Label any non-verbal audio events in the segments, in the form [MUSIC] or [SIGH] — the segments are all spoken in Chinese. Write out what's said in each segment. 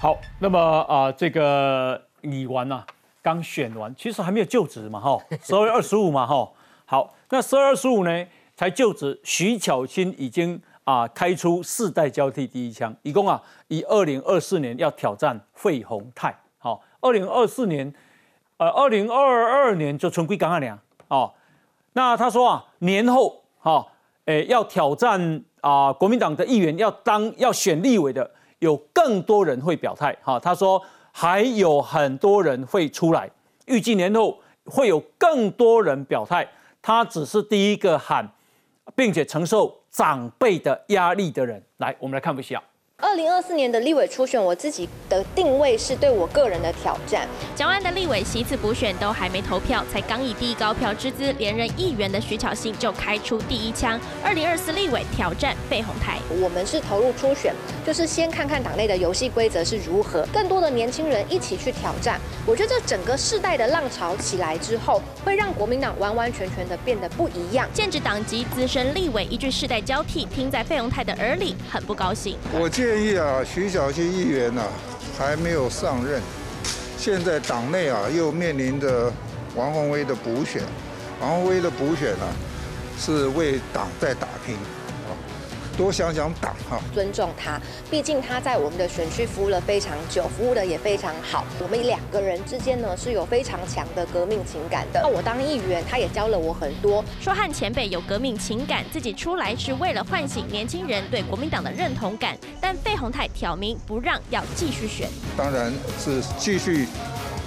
好，那么啊，这个李完呐，刚选完，其实还没有就职嘛，哈，[LAUGHS] 十二月二十五嘛，哈。好，那十二月二十五呢才就职，徐巧芯已经啊开出世代交替第一枪，一共啊以二零二四年要挑战费鸿泰，好，二零二四年，呃，二零二二年就春归刚二两，哦，那他说啊年后，哈，诶要挑战啊国民党的议员要当要选立委的。有更多人会表态，哈，他说还有很多人会出来，预计年后会有更多人表态，他只是第一个喊，并且承受长辈的压力的人。来，我们来看不下。二零二四年的立委初选，我自己的定位是对我个人的挑战。蒋安的立委席次补选都还没投票，才刚以第一高票之资连任议员的徐巧芯就开出第一枪。二零二四立委挑战费鸿泰，我们是投入初选，就是先看看党内的游戏规则是如何，更多的年轻人一起去挑战。我觉得这整个世代的浪潮起来之后，会让国民党完完全全的变得不一样。建制党籍资深立委一句世代交替，听在费鸿泰的耳里很不高兴。我建建议啊，徐小溪议员呢还没有上任，现在党内啊又面临着王宏威的补选，王宏威的补选呢是为党在打拼。多想想党哈，尊重他，毕竟他在我们的选区服务了非常久，服务的也非常好。我们两个人之间呢是有非常强的革命情感的。那我当议员，他也教了我很多。说和前辈有革命情感，自己出来是为了唤醒年轻人对国民党的认同感。但费鸿泰挑明不让，要继续选，当然是继续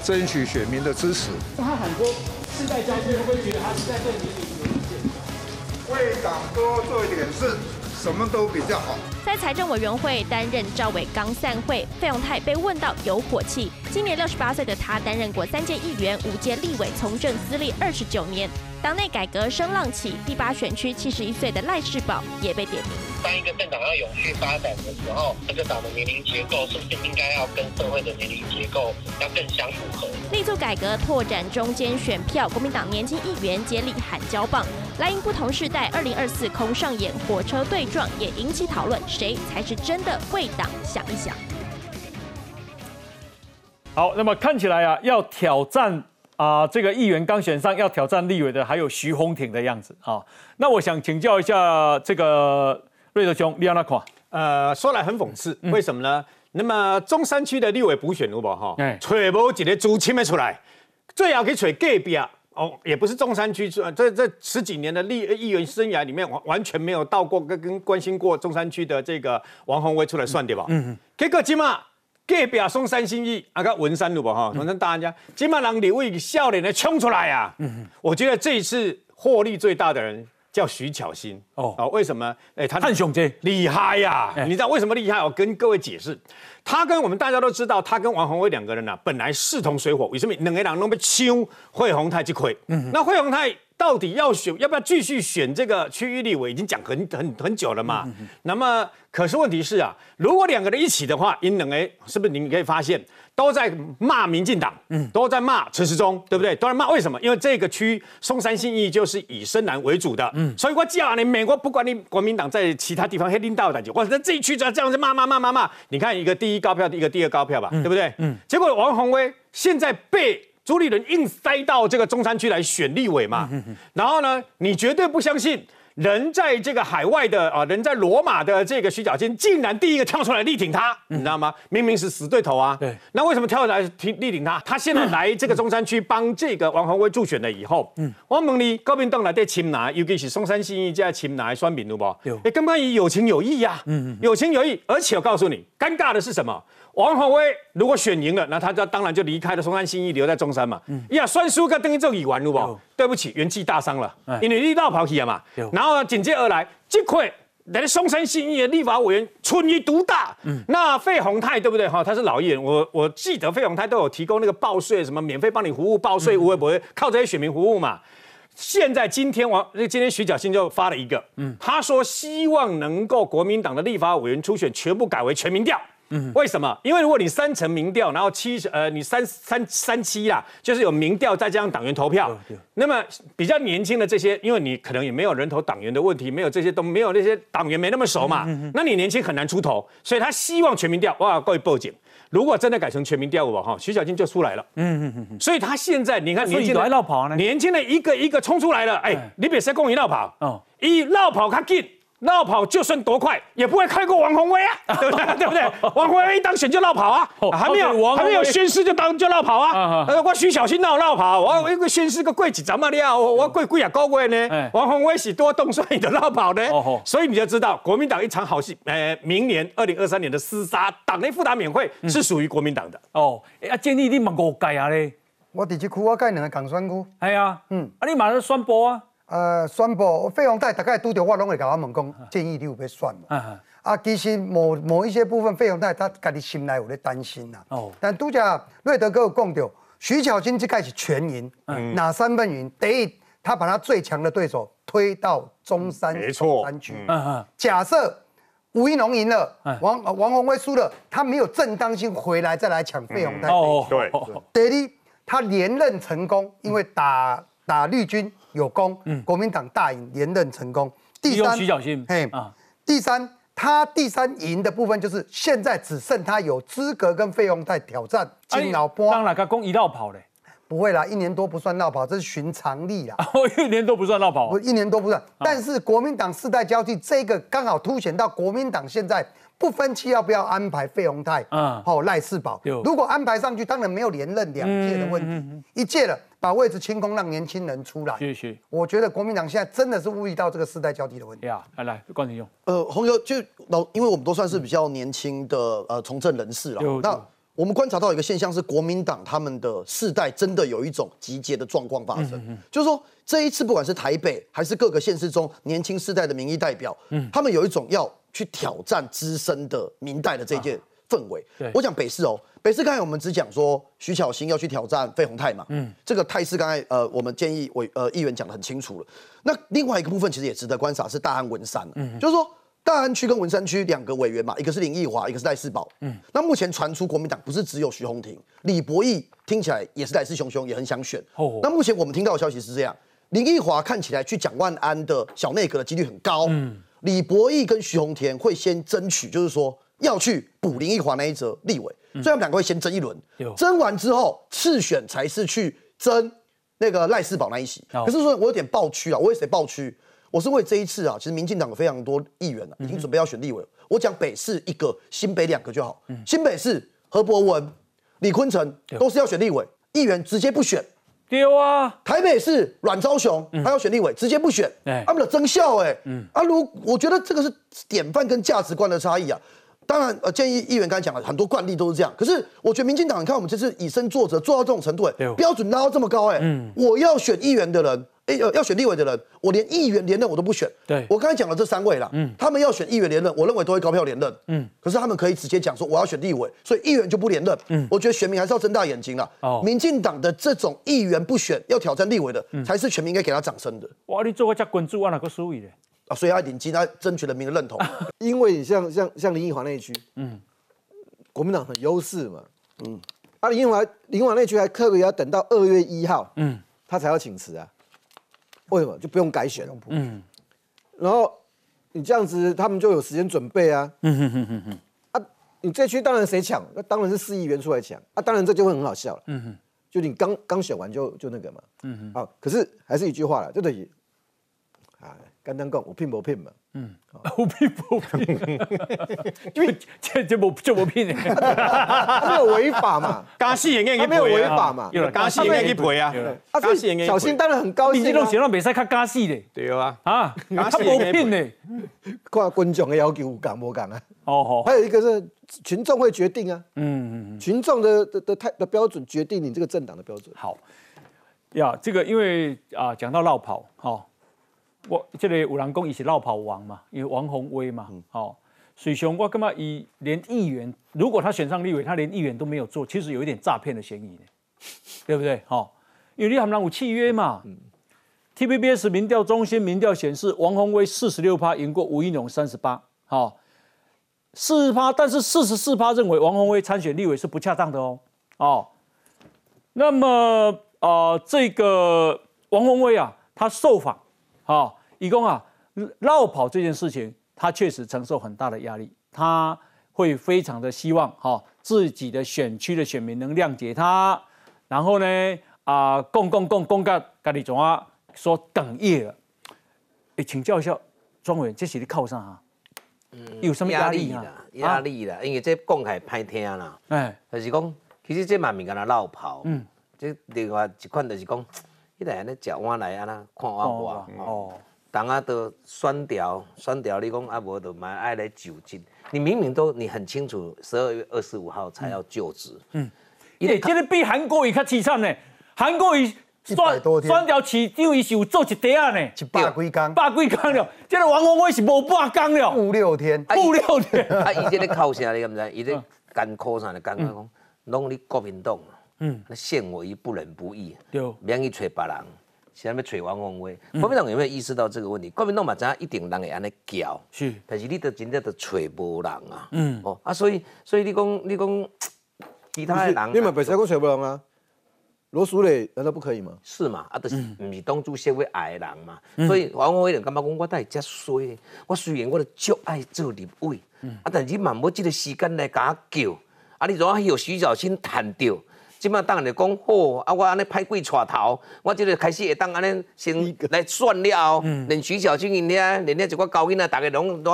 争取选民的支持。他很多世代交替，会不会觉得他是在对年龄有意见？为党多做一点事。什么都比较好。在财政委员会担任赵伟刚散会，费永泰被问到有火气。今年六十八岁的他，担任过三届议员、五届立委，从政资历二十九年。党内改革声浪起，第八选区七十一岁的赖世宝也被点名。当一个政党要永续发展的时候，这个党的年龄结构是不是应该要跟社会的年龄结构要更相符合？力促改革，拓展中间选票，国民党年轻议员接力喊交棒。来迎不同世代，二零二四空上演火车对撞，也引起讨论，谁才是真的为党想一想？好，那么看起来啊，要挑战。啊，这个议员刚选上要挑战立委的还有徐宏挺的样子啊。那我想请教一下这个瑞德兄，你安那看？呃，说来很讽刺，为什么呢？那么中山区的立委补选，有无哈？找无几个主青的出来，最好可以找隔壁啊。哦，也不是中山区，这这十几年的立议员生涯里面，完完全没有到过跟跟关心过中山区的这个王宏威出来算对吧？嗯嗯。结果起码。隔壁松山新义啊，个文山路吧哈，文山大家，今嘛让李为笑脸的冲出来啊！嗯嗯！我觉得这一次获利最大的人叫徐巧芯哦啊，为什么？哎，他很雄杰，厉害呀！你知道为什么厉害？我跟各位解释，他跟我们大家都知道，他跟王宏威两个人呢，本来势同水火，为什么两个人都被抢惠宏泰去亏？那惠宏泰。到底要选要不要继续选这个区域立委？已经讲很很很久了嘛。那么，可是问题是啊，如果两个人一起的话，因两哎，是不是你可以发现都在骂民进党，嗯，都在骂陈时中，对不对？都在骂为什么？因为这个区松山信义就是以深蓝为主的，嗯，所以我叫你美国不管你国民党在其他地方黑领导感觉，哇，那这一区就要这样子骂骂骂骂骂。你看一个第一高票，一个第二高票吧，对不对？嗯，结果王宏威现在被。朱立伦硬塞到这个中山区来选立委嘛，然后呢，你绝对不相信人在这个海外的啊，人在罗马的这个徐小坚竟然第一个跳出来力挺他，你知道吗？明明是死对头啊。对。那为什么跳出来挺力挺他？他现在来这个中山区帮这个王宏威助选了以后，嗯，我问你，高明党来对亲拿，尤其是松山新义在亲拿选民，对不？有。哎，根本以有情有义呀，嗯嗯，有情有义，而且我告诉你，尴尬的是什么？王宏威如果选赢了，那他就当然就离开了松山新义，留在中山嘛。呀，算输个等于就已完了不？对不起，元气大伤了，因为你绕跑去了嘛。然后紧接而来，这块来松山新义的立法委员春一独大。那费宏泰对不对？哈，他是老议员，我我记得费宏泰都有提供那个报税，什么免费帮你服务报税，无微不会靠这些选民服务嘛？现在今天王，今天徐小新就发了一个，他说希望能够国民党的立法委员初选全部改为全民调。嗯，为什么？因为如果你三层民调，然后七呃，你三三三七啦，就是有民调再加上党员投票，那么比较年轻的这些，因为你可能也没有人头党员的问题，没有这些都没有那些党员没那么熟嘛，那你年轻很难出头，所以他希望全民调，哇，各位报警。如果真的改成全民调我哈，徐小静就出来了。嗯嗯嗯所以他现在你看年轻的绕跑呢，年轻的一个一个冲出来了。哎，你别说公益绕跑，哦，一绕跑他进。绕跑就算多快，也不会开过王宏威啊，[LAUGHS] 对不对？[LAUGHS] 对不对？王宏威一当选就绕跑啊，还没有还没有宣誓就当就绕跑啊。我徐小新闹绕跑，我一个宣誓个贵几怎么了？我贵贵啊高贵呢？王宏威是多动算你的绕跑呢？所以你就知道国民党一场好戏，呃，明年二零二三年的厮杀，党内复打免费是属于国民党的。哦，啊，建议你问五届啊咧。我第一区我改两个港选区。系啊，嗯，啊，你马上宣布啊。呃，宣布费鸿泰大概拄着我拢会甲我问讲，建议你有要选嘛？啊，其实某某一些部分费鸿泰他家己心内有咧担心呐。哦。但拄则瑞德哥有讲到，徐巧芯这盖是全赢，哪三分赢？第一，他把他最强的对手推到中山山区。嗯嗯。假设吴一农赢了，王王宏威输了，他没有正当性回来再来抢费鸿泰。哦。对。第二，他连任成功，因为打打绿军。有功，国民党大赢连任成功。第三，徐小新，嘿啊，第三，他第三赢的部分就是现在只剩他有资格跟费用在挑战金老波。当然，他攻一道跑嘞，不会啦，一年多不算绕跑，这是寻常例啦。[LAUGHS] 一年多不算绕跑，一年多不算。但是国民党世代交替，这个刚好凸显到国民党现在。不分期要不要安排费鸿泰？嗯，好赖世宝。如果安排上去，当然没有连任两届的问题，一届了，把位置清空，让年轻人出来。谢谢。我觉得国民党现在真的是注意到这个世代交替的问题。呀，来来，关庭用。呃，洪友就老，因为我们都算是比较年轻的呃从政人士了。那我们观察到一个现象是，国民党他们的世代真的有一种集结的状况发生，就是说这一次不管是台北还是各个县市中年轻世代的民意代表，嗯，他们有一种要。去挑战资深的明代的这件氛围。我讲北市哦，北市刚才我们只讲说徐巧芯要去挑战费鸿泰嘛，嗯，这个态势刚才呃我们建议委呃议员讲的很清楚了。那另外一个部分其实也值得观察是大安文山，嗯，就是说大安区跟文山区两个委员嘛，一个是林奕华，一个是赖世宝，嗯，那目前传出国民党不是只有徐宏庭，李博义听起来也是来势汹汹，也很想选。哦，那目前我们听到的消息是这样，林奕华看起来去蒋万安的小内阁的几率很高，嗯。李博义跟徐宏田会先争取，就是说要去补林奕华那一则立委，所以他们两个会先争一轮，争完之后次选才是去争那个赖世宝那一席。可是说我有点爆区啊，我为谁爆区？我是为这一次啊，其实民进党有非常多议员啊，已经准备要选立委。我讲北市一个，新北两个就好。新北市何伯文、李坤城都是要选立委，议员直接不选。丢啊！台北市阮昭雄，他要选立委，直接不选，他们的增效哎，啊，如我觉得这个是典范跟价值观的差异啊。当然，呃，建议议员刚才讲了很多惯例都是这样，可是我觉得民进党，你看我们这次以身作则，做到这种程度，哎，标准拉到这么高，哎，我要选议员的人。哎，要要选立委的人，我连议员连任我都不选。对，我刚才讲了这三位了，嗯，他们要选议员连任，我认为都会高票连任，嗯，可是他们可以直接讲说我要选立委，所以议员就不连任，嗯，我觉得选民还是要睁大眼睛了。哦，民进党的这种议员不选要挑战立委的，才是全民应该给他掌声的。哇，你做个加滚注，我哪个输赢的？啊，所以要顶级，他争取人民的认同。因为像像像林奕华那一区，嗯，国民党很优势嘛，嗯，啊，林奕华林奕华那区还特别要等到二月一号，嗯，他才要请辞啊。为什么就不用改选？嗯，然后你这样子，他们就有时间准备啊。嗯哼哼哼哼。啊，你这区当然谁抢？那当然是市议员出来抢啊。当然这就会很好笑了。嗯哼，就你刚刚选完就就那个嘛。嗯哼。啊，可是还是一句话了，就等于，啊，刚刚讲我骗不骗嘛？嗯，[LAUGHS] 我骗不骗？因 [LAUGHS] 为这这不这不骗的，没有违法嘛？加戏也没有违法嘛？加戏也去赔啊！加戏也小心当然很高兴。你这种写到比赛看加戏的，对啊啊，他不骗的，看观众的要求有敢不敢啊？哦好，还有一个是群众会决定啊，嗯嗯，群众的的的态的标准决定你这个政党的标准。好，呀，这个因为啊讲到绕跑，好。我这里有人讲伊是绕跑王嘛，因为王宏威嘛，好，水熊我干嘛以连议员，如果他选上立委，他连议员都没有做，其实有一点诈骗的嫌疑，[LAUGHS] 对不对？好，因为你他们有契约嘛。TVBS 民调中心民调显示，王宏威四十六趴赢过吴英勇三十八，好，四十趴，但是四十四趴认为王宏威参选立委是不恰当的哦。哦，那么啊，这个王宏威啊，他受访，好，一共啊绕跑这件事情，他确实承受很大的压力，他会非常的希望哈自己的选区的选民能谅解他，然后呢啊，共共共共个跟你总啊说哽咽了，哎，请教一下庄委，这是你靠上啊？嗯有什么压力啊？压力啦，因为这讲还歹听啦，哎，就是讲，其实这嘛咪跟他绕跑，嗯，这另外一款就是讲，伊来安尼食碗来安那看碗我哦，当啊都酸掉酸掉，你讲啊无就买爱来就职，你明明都你很清楚，十二月二十五号才要就职，嗯，哎，这个比韩国瑜较凄惨呢，韩国瑜。酸酸掉市长伊是有做一袋啊呢，一百几工，百几工了。这个王宏威是无半工了，五六天，五六天。[LAUGHS] 啊，伊这个靠啥你敢不知？伊这艰苦啥的，刚刚讲，拢你国民党，嗯，那陷我于不仁不义，对，免去找别人，现在要找王宏威。国民党有没有意识到这个问题？国民党嘛，知影一定人会安尼叫，是，但是你都真正都找无人啊，嗯，哦，啊，所以，所以你讲，你讲 [TSK] 其他的人，你嘛白使讲找无人啊。罗淑蕾难道不可以吗？是嘛？啊，就是唔是当初社会矮人嘛？所以王宏威就感觉讲，我带遮衰。我虽然我都足爱做立委，啊，但是嘛，要即个时间来甲我叫。啊，你如果有徐小清谈到，即马当然就讲好。啊，我安尼派鬼带头，我即个开始会当安尼先来算了。连徐小清因遐，连遐一个高音啊，大家拢都，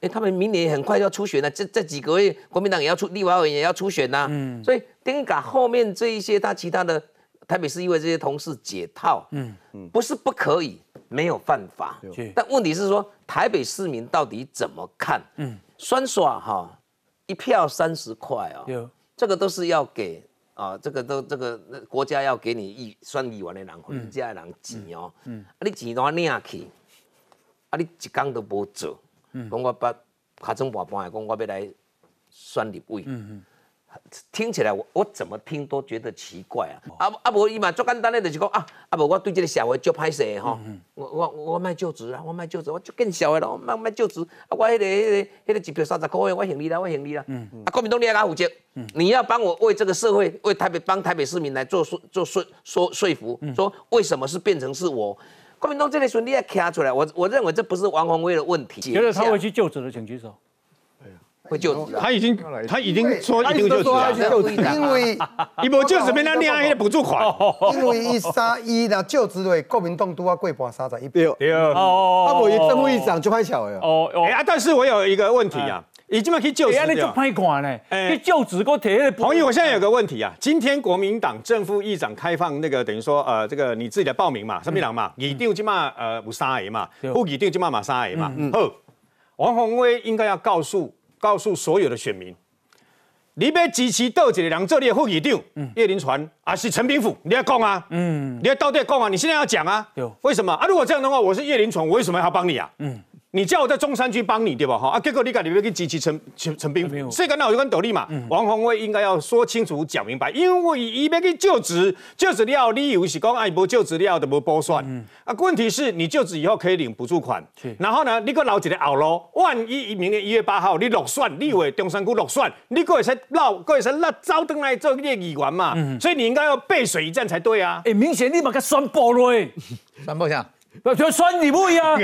哎，他们明年很快就要初选了。这这几个月，国民党也要出，立委也要初选呐。所以等于把后面这一些他其他的。台北市议会这些同事解套，嗯嗯，不是不可以，没有犯法，但问题是说台北市民到底怎么看？嗯，酸耍哈，一票三十块哦，这个都是要给啊，这个都这个国家要给你一算一万的人，人家的人钱哦，嗯，啊你钱都领去，啊你一工都无做，嗯，讲我把卡中半半的讲我要来选立委，嗯嗯。听起来我我怎么听都觉得奇怪啊！啊啊无伊嘛最简单的就是讲啊啊无我对这个社会足歹势吼，我我我卖就职啊，我卖就职，我就更小的咯，卖卖就职啊！我迄个迄个迄个一票三十块，我行你啦，我行你啦。啊，国民党你也该负责，你要帮我为这个社会，为台北帮台北市民来做说做说说说服，说为什么是变成是我国民党这个时候你也卡出来，我我认为这不是王宏威的问题。觉得他会去就职的，请举手。会就职，他已经他已经说一定就职了，因为 [LAUGHS] 一波就职，没那另外的补助款，[LAUGHS] 因为一三一那就职的国民党都要过半三十一票，对。哦，啊，无伊政务议长就拍巧的哦，哎啊，但是我有一个问题啊，已经嘛可以就职，你就拍款呢，可以就职个铁的。朋友，我现在有个问题啊，今天国民党正副议长开放那个等于说呃这个你自己的报名嘛，什么人嘛，议长起码呃有三个嘛，副议长起码嘛三个嘛，好，王宏威应该要告诉。告诉所有的选民，你要支持倒一个人做你的副议长，叶林传还是陈炳甫？你要讲啊，嗯，你要到底讲啊，你现在要讲啊，为什么啊？如果这样的话，我是叶林传，我为什么要帮你啊？嗯。你叫我在中山区帮你对吧？哈啊，结果你讲你要去支持陈陈陈斌，所以讲那我就跟斗笠嘛。王宏威应该要说清楚讲明白，因为伊要去就职，就职了理由是讲啊，无就职了就无补算。嗯啊，问题是你就职以后可以领补助款，然后呢，你个留一个后路，万一明年一月八号你落选，你为中山区落选，你个会使落，个会使落招登来做这个议员嘛？所以你应该要背水一战才对啊！哎，明显你把他宣布了，宣布下。不就选你不一样。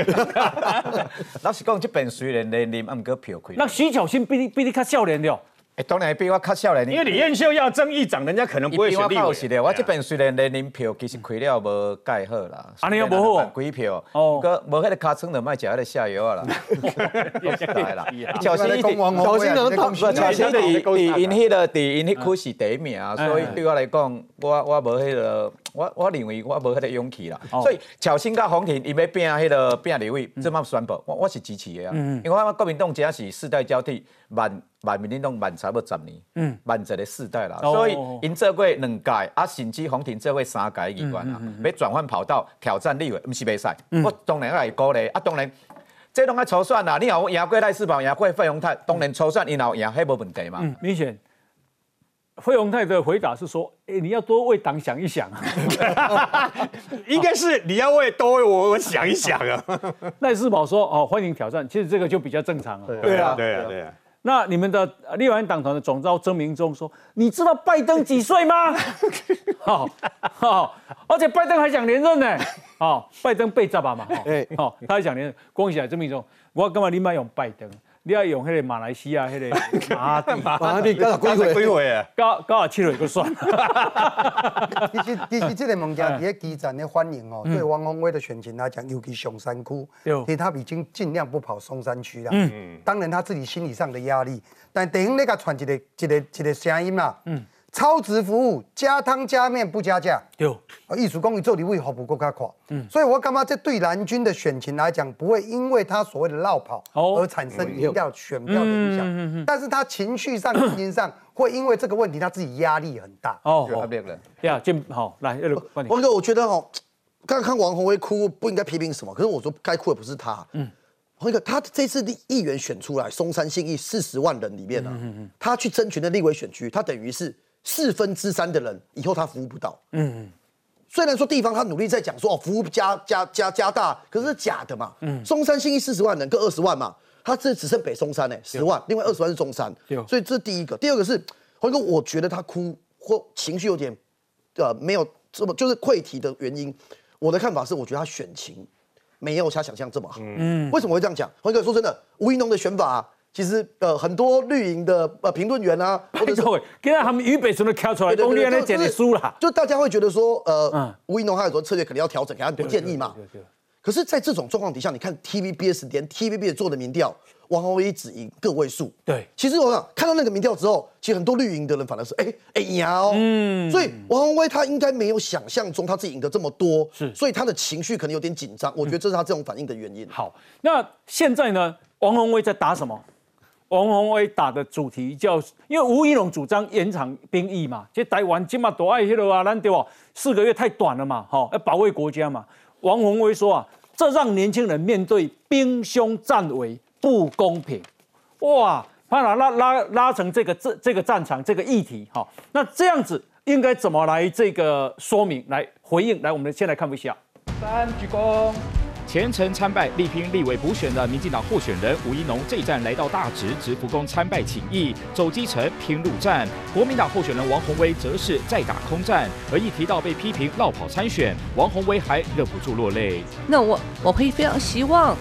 [LAUGHS] 老实讲，这边虽然年龄唔过票亏。那徐巧芯比你比你较少年了。哎，当然比我较少年。因为李彦秀要争议长，人家可能不会选立委。我这边虽然年龄票其实亏了无介好啦。啊，你又无好。鬼票？哦。个无迄个卡层就卖食迄个下游啊啦。[LAUGHS] 来啦。[LAUGHS] 巧芯一定，巧芯能当。巧芯伫伫因迄个伫因迄区是第一名，所以对我来讲，我我无迄个。我我认为我无迄个勇气啦，所以乔新甲洪庭伊要拼迄个拼立委，即嘛宣布，我我是支持的啊。因为我国民党只是世代交替，万万民党万差不十年，万一个世代啦。所以因做过两届，啊甚至洪庭做过三届议员啊，要转换跑道挑战立委，毋是袂使。我当然来鼓励，啊当然，这拢爱抽选啦。你若赢过赖世宝，赢过费鸿泰，当然抽选以后赢，迄无问题嘛。明显。费鸿泰的回答是说：“哎，你要多为党想一想啊，[LAUGHS] 应该是你要为多为我我想一想啊。[LAUGHS] ”赖世宝说：“哦，欢迎挑战。”其实这个就比较正常了。对啊，对啊，对啊。那你们的立法院党团的总召曾明忠说：“你知道拜登几岁吗？”好，[LAUGHS] 好，而且拜登还想连任呢。哦，拜登被炸吧嘛？哎，哦，他还想连任。恭喜啊，曾明忠！我干嘛你买用拜登？你要用迄个马来西亚迄个 [LAUGHS] 马地，马蒂搞 [LAUGHS] 几岁？几岁啊？搞搞啊七岁就算。[LAUGHS] 其实其实这个物件伫咧基层的欢迎哦，对汪宏威的选情来讲，尤其上山区，其实他已经尽量不跑松山区了。嗯，当然他自己心理上的压力，但等于那个传一个一个一个声音嘛。嗯。超值服务，加汤加面不加价。有啊，艺术公寓做礼为何不够加垮。嗯，所以我干嘛这对蓝军的选情来讲，不会因为他所谓的绕跑而产生赢掉选票的影响。但是他情绪上、心情上 [COUGHS] 会因为这个问题，他自己压力很大。哦，好，别人。呀，进好来，王哥，我觉得哦，刚刚看王宏威哭，不应该批评什么。可是我说该哭的不是他。嗯，王哥，他这次的议员选出来，松山信义四十万人里面呢，他去争取的立委选区，他等于是。四分之三的人以后他服务不到。嗯，虽然说地方他努力在讲说哦服务加加加加大，可是假的嘛。嗯，松山新义四十万人各二十万嘛，他这只剩北松山呢十万，另外二十万是中山。所以这第一个，第二个是黄哥，我觉得他哭或情绪有点呃没有这么就是溃堤的原因。我的看法是，我觉得他选情没有他想象这么好。嗯，为什么会这样讲？黄哥说真的，吴一农的选法。其实呃，很多绿营的呃评论员啊，或者是现在他们预备什么挑出来，公立那简直输了。就大家会觉得说，呃，吴一农他有说策略可能要调整，给他多建议嘛。可是，在这种状况底下，你看 TVBS 连 TVB 做的民调，王宏威只赢个位数。对，其实我想看到那个民调之后，其实很多绿营的人反而是哎哎呀哦，嗯，所以王宏威他应该没有想象中他自己赢得这么多，是，所以他的情绪可能有点紧张。我觉得这是他这种反应的原因。好，那现在呢，王宏威在打什么？王宏威打的主题叫，因为吴怡龙主张延长兵役嘛，这台湾这么多爱迄个啊，咱对吧？四个月太短了嘛，哈，要保卫国家嘛。王宏威说啊，这让年轻人面对兵凶战危不公平，哇，把它拉拉拉成这个这这个战场这个议题，哈，那这样子应该怎么来这个说明来回应？来，我们先来看一下，三鞠躬。前程参拜力拼立委补选的民进党候选人吴一农，这一站来到大直，直福宫参拜请意，走基层拼陆战。国民党候选人王宏威则是再打空战，而一提到被批评绕跑参选，王宏威还忍不住落泪。那我我会非常希望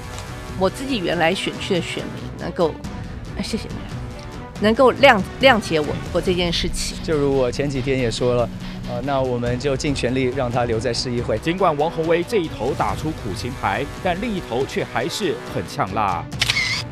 我自己原来选区的选民能够，谢谢你，能够谅谅解我我这件事情。就如我前几天也说了。呃，那我们就尽全力让他留在市议会。尽管王宏威这一头打出苦情牌，但另一头却还是很呛辣。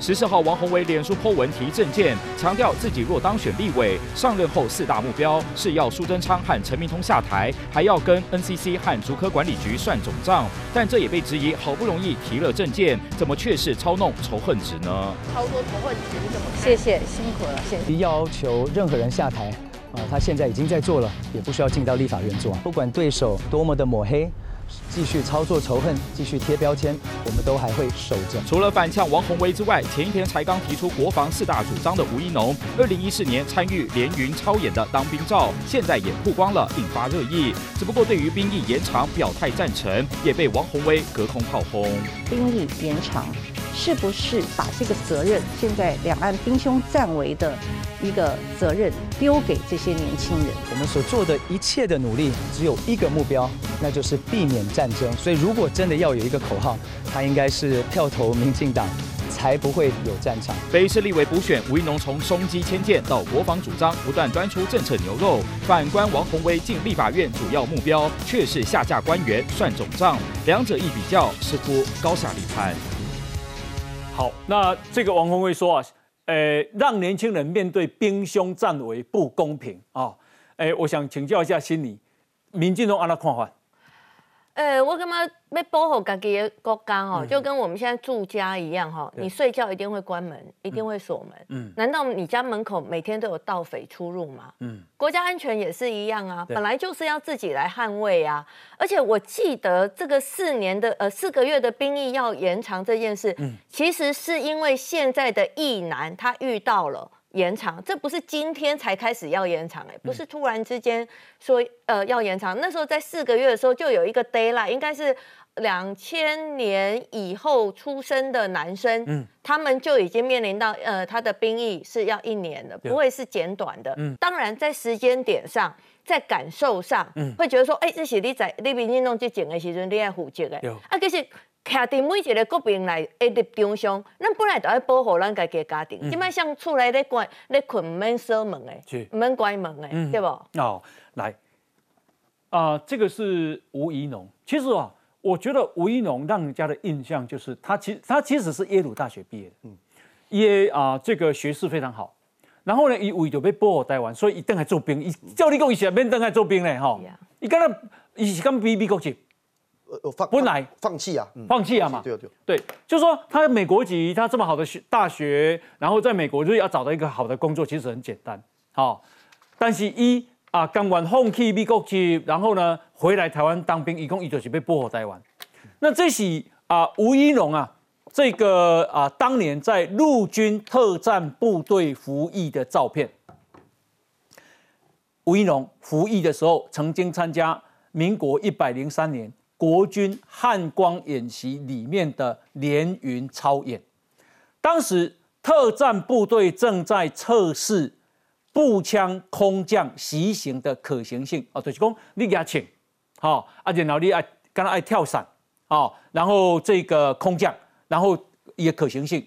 十四号，王宏威脸书 po 文提政见，强调自己若当选立委，上任后四大目标是要苏贞昌和陈明通下台，还要跟 NCC 和竹科管理局算总账。但这也被质疑，好不容易提了政见，怎么却是操弄仇恨值呢？操作仇恨值怎么？谢谢，辛苦了，谢谢。要求任何人下台。啊，他现在已经在做了，也不需要进到立法院做。不管对手多么的抹黑，继续操作仇恨，继续贴标签，我们都还会守着。除了反呛王宏威之外，前一天才刚提出国防四大主张的吴一农，二零一四年参与连云超演的当兵照，现在也曝光了，引发热议。只不过对于兵役延长表态赞成，也被王宏威隔空炮轰。兵役延长。是不是把这个责任，现在两岸兵凶战危的一个责任丢给这些年轻人？我们所做的一切的努力，只有一个目标，那就是避免战争。所以，如果真的要有一个口号，它应该是票投民进党，才不会有战场。北市立委补选，吴一农从松基迁建到国防主张，不断端出政策牛肉。反观王宏威进立法院，主要目标却是下架官员、算总账。两者一比较，似乎高下立判。好，那这个王宏威说啊，呃，让年轻人面对兵凶战危不公平啊，哎，我想请教一下心理，民进党安那看法？呃，我感觉要保护自己的国家哈，就跟我们现在住家一样哈，你睡觉一定会关门，一定会锁门。嗯，难道你家门口每天都有盗匪出入吗？嗯，国家安全也是一样啊，本来就是要自己来捍卫啊。而且我记得这个四年的呃四个月的兵役要延长这件事，嗯，其实是因为现在的役男他遇到了。延长，这不是今天才开始要延长哎，不是突然之间说呃要延长，那时候在四个月的时候就有一个 d a y l i g h t 应该是两千年以后出生的男生，嗯，他们就已经面临到呃，他的兵役是要一年的，不会是简短的。嗯，当然在时间点上，在感受上，嗯，会觉得说，哎，这是你在你民进党执政的时阵，你爱负责的。啊，其实徛伫每一个国民来一立场上，咱本来就要保护咱家己家庭。即摆像厝内咧关咧困，唔免锁门的，唔免关门的，对不？哦，来，啊，这个是吴怡农，其实啊。我觉得吴怡农让人家的印象就是他其他其实是耶鲁大学毕业的，嗯，耶啊这个学识非常好，然后呢，以为就被波尔台湾，所以一定还做兵，一叫你讲以前免登还做兵嘞哈，你刚刚伊是刚比美国去，呃放本来。放弃啊，放弃啊嘛，对对。对，就说他美国籍，他这么好的学大学，然后在美国就要找到一个好的工作，其实很简单，好，但是一啊刚完放弃美国籍，然后呢？回来台湾当兵，一共一就是被剥夺台湾。那这是啊吴一龙啊，这个啊当年在陆军特战部队服役的照片。吴一龙服役的时候，曾经参加民国一百零三年国军汉光演习里面的连云操演。当时特战部队正在测试步枪空降袭行的可行性啊，就是讲你给他请。好，而且然后你爱刚刚爱跳伞，好，然后这个空降，然后也可行性，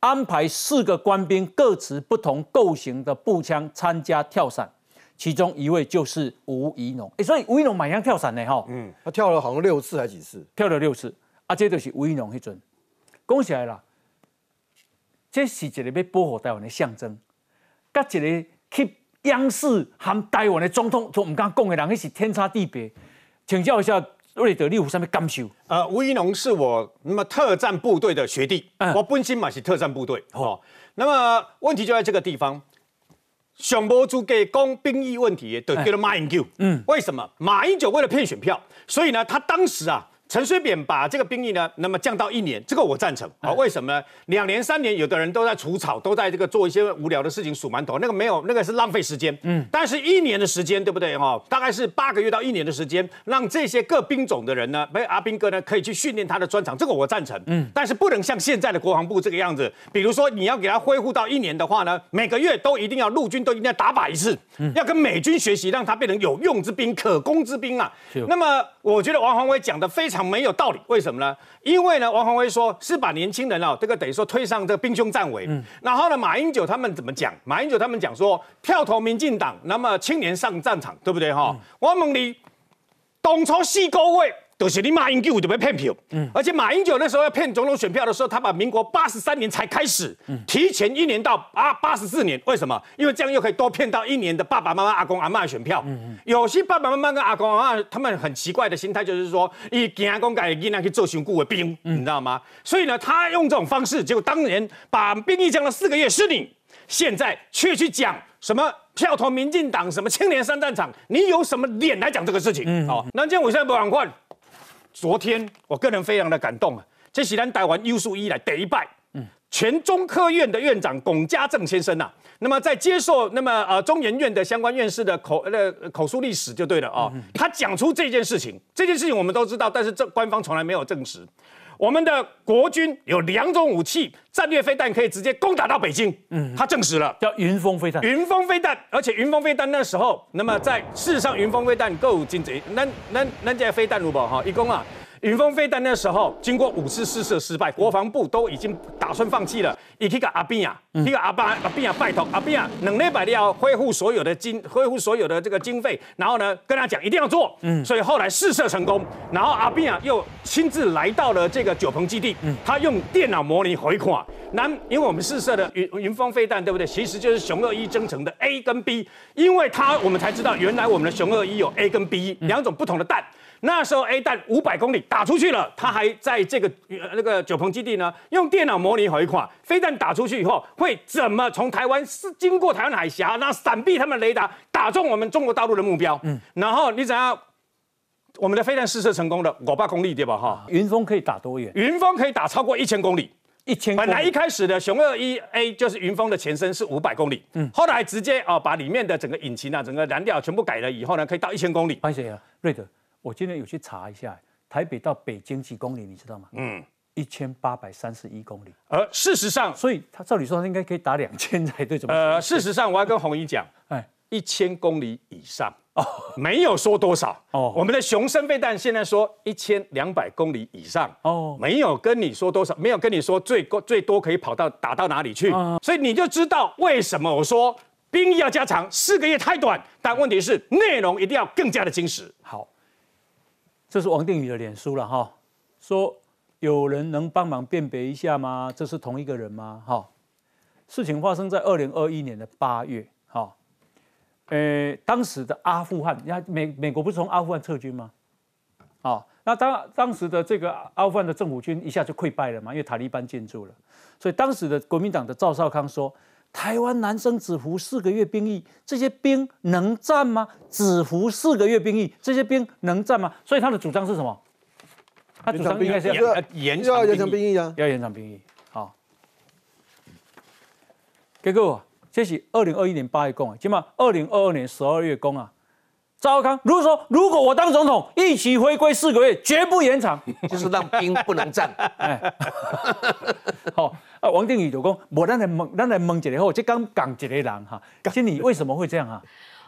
安排四个官兵各持不同构型的步枪参加跳伞，其中一位就是吴怡农，哎，所以吴怡农蛮像跳伞的哈，嗯，他跳了好像六次还几次，跳了六次，啊，这就是吴怡农迄阵，恭喜来了，这是一个要保护台湾的象征，甲一个去。央视含台湾的总统都唔敢讲的人，那是天差地别。请教一下瑞德，你有上面感受？呃，吴一农是我那么特战部队的学弟，我本身嘛是特战部队哦。那么问题就在这个地方，熊波主给讲兵役问题，对叫做马英九。嗯，为什么？马英九为了骗选票，所以呢，他当时啊。陈水扁把这个兵役呢，那么降到一年，这个我赞成啊。为什么呢？两年、三年，有的人都在除草，都在这个做一些无聊的事情，数馒头，那个没有，那个是浪费时间。嗯，但是一年的时间，对不对？哈，大概是八个月到一年的时间，让这些各兵种的人呢，被阿兵哥呢，可以去训练他的专长，这个我赞成。嗯，但是不能像现在的国防部这个样子，比如说你要给他恢复到一年的话呢，每个月都一定要陆军都一定要打靶一次，要跟美军学习，让他变成有用之兵、可攻之兵啊。那么我觉得王宏威讲的非常没有道理。为什么呢？因为呢，王宏威说是把年轻人哦，这个等于说推上这个兵凶战危。嗯，然后呢，马英九他们怎么讲？马英九他们讲说跳投民进党，那么青年上战场，对不对哈？我问你，当初四个月。都是你马英九就被骗票，嗯，而且马英九那时候要骗总统选票的时候，他把民国八十三年才开始，嗯，提前一年到啊八十四年，为什么？因为这样又可以多骗到一年的爸爸妈妈、阿公阿妈的选票。嗯嗯，有些爸爸妈妈跟阿公阿妈他们很奇怪的心态，就是说，以惊公改囡仔去做雄固的兵，你知道吗？所以呢，他用这种方式，结果当年把兵役降了四个月，是你，现在却去讲什么票投民进党，什么青年三战场，你有什么脸来讲这个事情？嗯，好，南京我现在不赶快。昨天我个人非常的感动啊！这是咱台湾优数一来第一拜，嗯，全中科院的院长龚家正先生呐，那么在接受那么呃中研院的相关院士的口那口述历史就对了啊，他讲出这件事情，这件事情我们都知道，但是这官方从来没有证实。我们的国军有两种武器，战略飞弹可以直接攻打到北京。嗯，他证实了，叫云峰飞弹。云峰飞弹，而且云峰飞弹那时候，那么在事实上，云峰飞弹够精准。那那那架飞弹如果哈，一共啊。云峰飞弹那时候经过五次试射失败，国防部都已经打算放弃了。伊去个阿扁啊，去个阿巴阿扁啊拜托阿扁啊，两礼拜要恢复所有的经，恢复所有的这个经费，然后呢跟他讲一定要做。嗯，所以后来试射成功，然后阿扁啊又亲自来到了这个九鹏基地，他用电脑模拟回款。那因为我们试射的云云峰飞弹对不对？其实就是雄二一增程的 A 跟 B，因为它我们才知道原来我们的雄二一有 A 跟 B 两种不同的弹。那时候 A 弹五百公里打出去了，他还在这个那个九鹏基地呢，用电脑模拟回款，飞弹打出去以后会怎么从台湾是经过台湾海峡，然后闪避他们雷达，打中我们中国大陆的目标。嗯，然后你怎样？我们的飞弹试射成功了，五百公里对吧？哈，云峰可以打多远？云峰可以打超过一千公里。一千。本来一开始的雄二一 A 就是云峰的前身是五百公里，嗯，后来直接啊把里面的整个引擎啊、整个燃料全部改了以后呢，可以到一千公里。欢迎谁啊？瑞德。我今天有去查一下，台北到北京几公里，你知道吗？嗯，一千八百三十一公里。而事实上，所以他照理说他应该可以打两千才对，怎么？呃，事实上，我要跟红衣讲，哎，一千公里以上哦，[LAUGHS] 没有说多少哦。我们的雄升飞弹现在说一千两百公里以上哦，没有跟你说多少，没有跟你说最最多可以跑到打到哪里去，所以你就知道为什么我说兵役要加长，四个月太短，但问题是内容一定要更加的精实。好。这是王定宇的脸书了哈，说有人能帮忙辨别一下吗？这是同一个人吗？哈，事情发生在二零二一年的八月，哈，呃，当时的阿富汗，你看美美国不是从阿富汗撤军吗？啊，那当当时的这个阿富汗的政府军一下就溃败了嘛，因为塔利班进驻了，所以当时的国民党的赵少康说。台湾男生只服四个月兵役，这些兵能战吗？只服四个月兵役，这些兵能战吗？所以他的主张是什么？他主张应该是要延长延长兵役啊，要延长兵役。好，结果这是二零二一年八月公啊，起码二零二二年十二月公啊。赵康如果说如果我当总统，一起回归四个月，绝不延长，就是让兵不能战。哎，[LAUGHS] 好。啊，王定宇就讲，我咱来问，咱来问一个后，即刚讲一个人哈，经理为什么会这样啊？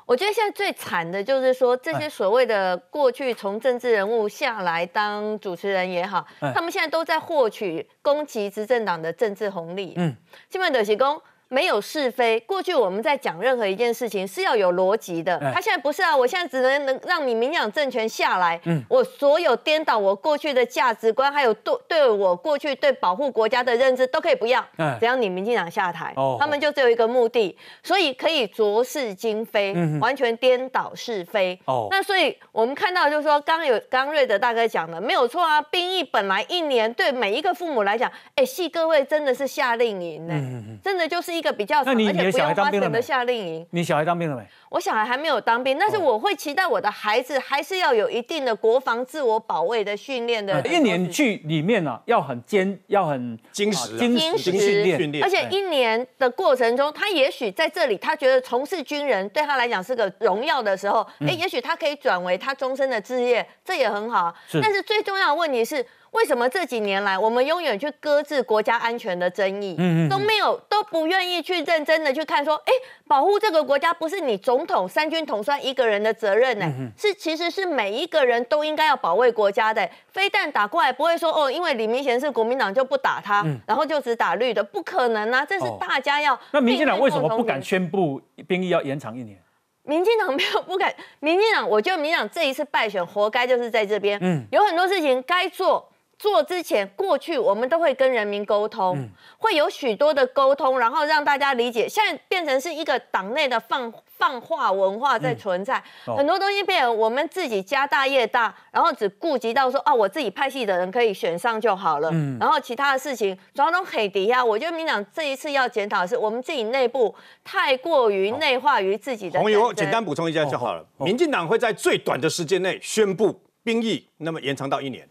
我觉得现在最惨的就是说，这些所谓的过去从政治人物下来当主持人也好，他们现在都在获取攻击执政党的政治红利。嗯，基本德喜公。没有是非。过去我们在讲任何一件事情是要有逻辑的，他现在不是啊，我现在只能能让你民党政权下来，嗯，我所有颠倒我过去的价值观，还有对对我过去对保护国家的认知都可以不要，只要你民进党下台，他们就只有一个目的，所以可以浊世今非，完全颠倒是非。哦，那所以我们看到就是说，刚有刚瑞德大哥讲的没有错啊，兵役本来一年对每一个父母来讲，哎，系各位真的是夏令营呢，真的就是。一个比较，那你你的小孩当兵了没？夏令营，你小孩当兵了没？我小孩还没有当兵，但是我会期待我的孩子还是要有一定的国防自我保卫的训练的。一年去里面呢，要很坚，要很精实、精实训练。而且一年的过程中，他也许在这里，他觉得从事军人对他来讲是个荣耀的时候，哎，也许他可以转为他终身的职业，这也很好。但是最重要的问题是。为什么这几年来，我们永远去搁置国家安全的争议，都没有都不愿意去认真的去看说，哎，保护这个国家不是你总统、三军统帅一个人的责任呢？是其实是每一个人都应该要保卫国家的。飞弹打过来不会说哦，因为李明贤是国民党就不打他，然后就只打绿的，不可能啊！这是大家要。那民进党为什么不敢宣布兵役要延长一年？民进党没有不敢，民进党我觉得民进党这一次败选，活该就是在这边。嗯，有很多事情该做。做之前，过去我们都会跟人民沟通，会有许多的沟通，然后让大家理解。现在变成是一个党内的放放话文化在存在，很多东西变成我们自己家大业大，然后只顾及到说啊，我自己派系的人可以选上就好了，然后其他的事情主要都黑底下。我觉得民党这一次要检讨的是，我们自己内部太过于内化于自己的。红油简单补充一下就好了。民进党会在最短的时间内宣布兵役，那么延长到一年。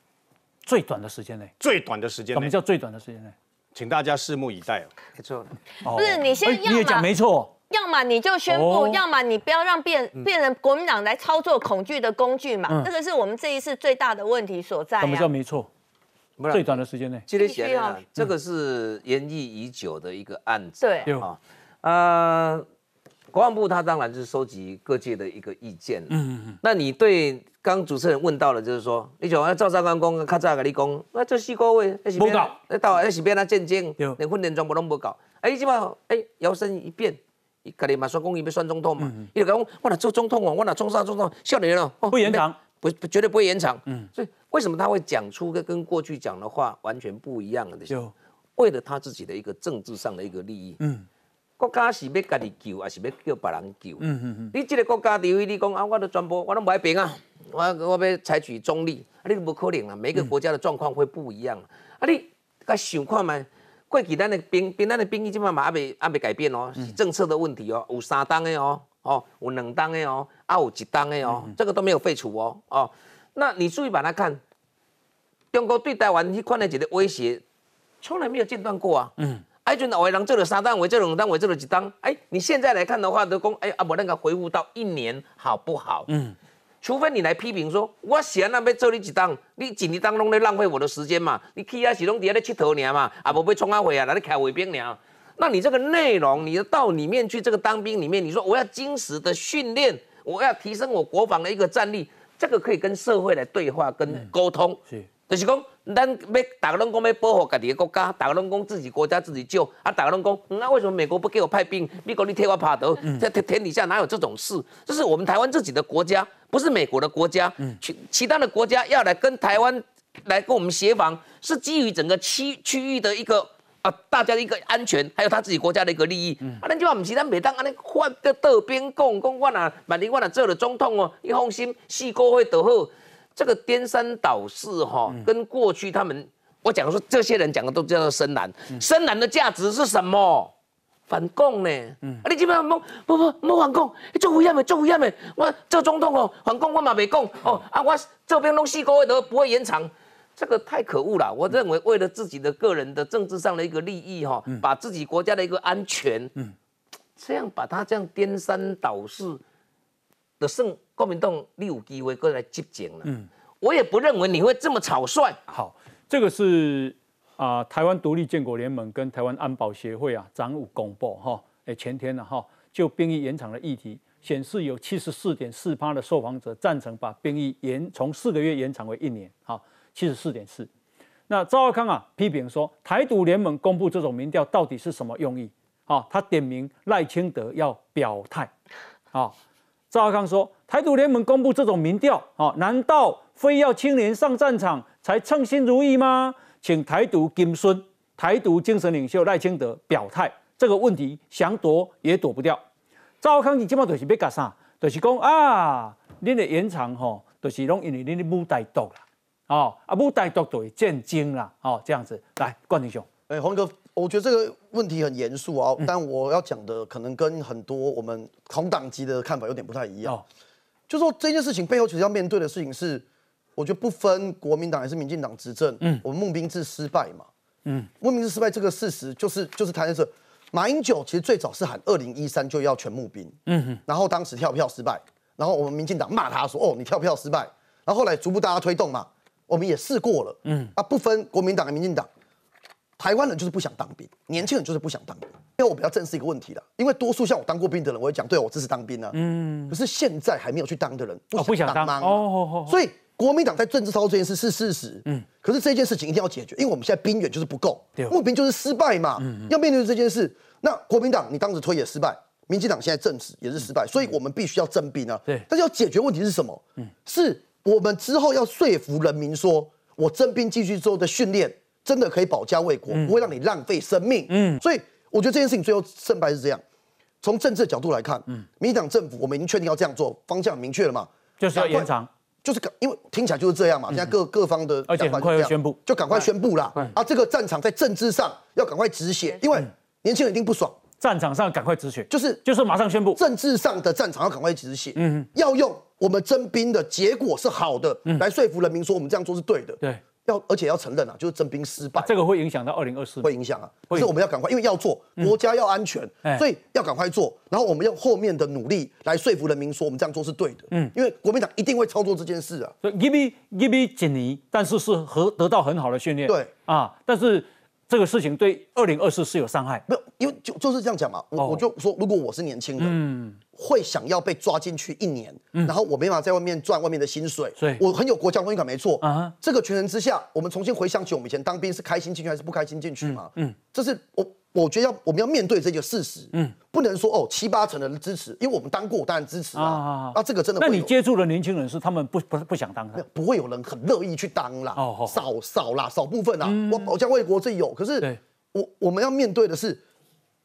最短的时间内，最短的时间内，什么叫最短的时间内？请大家拭目以待。没错，不是你先，你也讲没错，要么你就宣布，要么你不要让变变成国民党来操作恐惧的工具嘛。这个是我们这一次最大的问题所在。什么叫没错？最短的时间内，今天写的这个是延役已久的一个案子。对啊，呃，国防部他当然是收集各界的一个意见。嗯嗯嗯，那你对？刚主持人问到了，就是说，你像赵少康讲，较早跟你讲，那这四个月，那是变，那到那是变啊战争，连训练全部拢无搞。哎，即嘛，哎，摇身一变，伊家己嘛算讲伊要选总统嘛，伊就讲，我若做总统哦，我若冲上总统，少年了，不延长，不绝对不会延长。嗯，所以为什么他会讲出跟跟过去讲的话完全不一样的？就为了他自己的一个政治上的一个利益。嗯。国家是要家己救，还是要叫别人救？嗯嗯嗯。你这个国家地位，你讲啊，我都全部我都不爱兵啊，我我要采取中立，啊，你无可能啊，每个国家的状况会不一样。啊，你该想看嘛？过去咱的兵兵，咱的兵役即嘛嘛还未还未改变哦，是政策的问题哦，有三档的哦，哦，有两档的哦，啊，有一档的哦，这个都没有废除哦，哦，那你注意把它看，中国对台湾去看的一个威胁，从来没有间断过啊。嗯。哎，就那为人做了三单位，做了两单位，做了几单？哎，你现在来看的话，都讲哎啊，我那个回复到一年好不好？嗯，除非你来批评说，我闲啊要做你几单，你几年当中在浪费我的时间嘛？你去啊是拢伫咧佚佗尔嘛？啊，无被冲啊会啊，来咧开卫兵尔。那你这个内容，你到里面去这个当兵里面，你说我要精实的训练，我要提升我国防的一个战力，这个可以跟社会来对话跟沟通。是。就是讲，咱要大家拢讲要保护家己的国家，大家拢讲自己国家自己救，啊，大家拢讲，那为什么美国不给我派兵？美国你替我拍头，在天天底下哪有这种事？这是我们台湾自己的国家，不是美国的国家。其其他的国家要来跟台湾来跟我们协防，是基于整个区区域的一个啊，大家的一个安全，还有他自己国家的一个利益。嗯啊，咱就话不是，咱每当安尼换个道边讲，讲我呐，万一我呐做了总统哦，你放心，四个会都好。这个颠三倒四哈，跟过去他们我讲说，这些人讲的都叫做深蓝。深蓝的价值是什么？反共呢？啊，你基本上不不不不反共，做乌鸦的做乌鸦的，我做总统哦，反共我嘛没共哦啊，我这边弄四个月都不会延长，这个太可恶了。我认为为了自己的个人的政治上的一个利益哈，把自己国家的一个安全，嗯这样把他这样颠三倒四。的胜国民党，你有机会过来接警了。嗯，我也不认为你会这么草率。好，这个是啊，台湾独立建国联盟跟台湾安保协会啊，张武公布哈，哎，前天呢哈，就兵役延长的议题显示，有七十四点四趴的受访者赞成把兵役延从四个月延长为一年。哈，七十四点四。那赵少康啊批评说，台独联盟公布这种民调到底是什么用意？啊，他点名赖清德要表态。啊。赵阿康说：“台独联盟公布这种民调，啊，难道非要青年上战场才称心如意吗？请台独金孙、台独精神领袖赖清德表态，这个问题想躲也躲不掉。”赵阿康，你今麦就是要干啥？就是讲啊，恁的延长吼，就是拢因为恁的母台独啦，哦，啊母台独就会战争啦，哦，这样子。来，冠廷兄，哎，黄哥。我觉得这个问题很严肃啊，但我要讲的可能跟很多我们同党籍的看法有点不太一样。就说这件事情背后其实要面对的事情是，我觉得不分国民党还是民进党执政，嗯，我们募兵制失败嘛，嗯，募兵制失败这个事实就是就是谈的是马英九其实最早是喊二零一三就要全募兵，嗯哼，然后当时跳票失败，然后我们民进党骂他说哦你跳票失败，然后后来逐步大家推动嘛，我们也试过了，嗯。啊不分国民党和民进党。台湾人就是不想当兵，年轻人就是不想当兵。因为我比较正视一个问题了，因为多数像我当过兵的人，我会讲，对我支持当兵呢。嗯。可是现在还没有去当的人，不想当吗？哦所以国民党在政治操作这件事是事实。嗯。可是这件事情一定要解决，因为我们现在兵源就是不够，募兵就是失败嘛。嗯。要面对这件事，那国民党你当时推也失败，民进党现在政治也是失败，所以我们必须要征兵啊。对。但是要解决问题是什么？嗯。是我们之后要说服人民，说我征兵继续之后的训练。真的可以保家卫国，不会让你浪费生命。嗯，所以我觉得这件事情最后胜败是这样。从政治的角度来看，嗯，民进党政府我们已经确定要这样做，方向明确了嘛？就是要延长，就是因为听起来就是这样嘛。现在各各方的而且快要宣布，就赶快宣布啦。啊，这个战场在政治上要赶快止血，因为年轻人一定不爽。战场上赶快止血，就是就是马上宣布，政治上的战场要赶快止血。嗯，要用我们征兵的结果是好的，来说服人民说我们这样做是对的。对。要而且要承认啊，就是征兵失败，这个会影响到二零二四，会影响啊。所以我们要赶快，因为要做国家要安全，所以要赶快做。然后我们用后面的努力来说服人民，说我们这样做是对的。嗯，因为国民党一定会操作这件事啊。所以 give me give me 锦尼，但是是和得到很好的训练。对啊，但是这个事情对二零二四是有伤害。没有，因为就就是这样讲嘛。我我就说，如果我是年轻人，嗯。会想要被抓进去一年，嗯然后我没办法在外面赚外面的薪水，我很有国家荣誉感，没错。这个权衡之下，我们重新回想起我们以前当兵是开心进去还是不开心进去嘛？嗯，这是我我觉得要我们要面对这个事实，嗯，不能说哦七八成的人支持，因为我们当过，当然支持啊。啊，这个真的。那你接触的年轻人是他们不不不想当的，不会有人很乐意去当啦。哦，少少啦，少部分啦。我保家卫国这有，可是我我们要面对的是。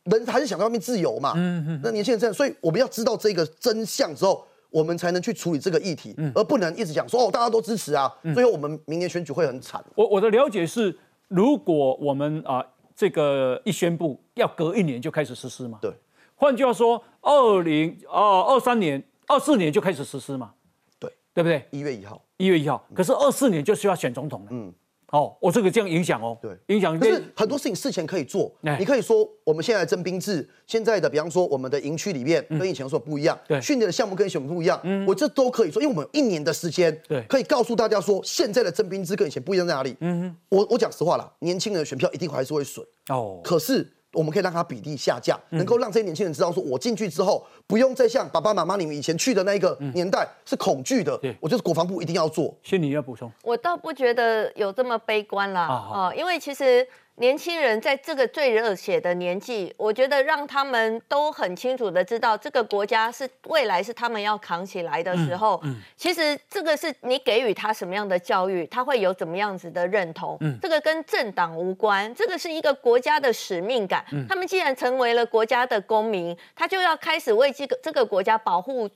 人还是想在外面自由嘛？嗯嗯。那年轻人这样，所以我们要知道这个真相之后，我们才能去处理这个议题，而不能一直讲说哦，大家都支持啊，最后我们明年选举会很惨。我我的了解是，如果我们啊这个一宣布要隔一年就开始实施嘛？对。换句话说，二零啊二三年、二四年就开始实施嘛？对，对不对？一月一号，一月一号。可是二四年就需要选总统了。嗯。哦，我这个这样影响哦，对，影响。可是很多事情事前可以做，你可以说我们现在征兵制，现在的比方说我们的营区里面跟以前说不一样，对，训练的项目跟以前不一样，嗯，我这都可以说，因为我们有一年的时间，对，可以告诉大家说现在的征兵制跟以前不一样在哪里。嗯哼，我我讲实话啦，年轻人的选票一定还是会损哦，可是。我们可以让它比例下降，能够让这些年轻人知道，说我进去之后不用再像爸爸妈妈你们以前去的那个年代是恐惧的。我就是国防部一定要做。先你要补充，我倒不觉得有这么悲观啦。啊，因为其实。年轻人在这个最热血的年纪，我觉得让他们都很清楚的知道，这个国家是未来是他们要扛起来的时候。嗯，其实这个是你给予他什么样的教育，他会有怎么样子的认同。嗯，这个跟政党无关，这个是一个国家的使命感。嗯，他们既然成为了国家的公民，他就要开始为这个这个国家保护。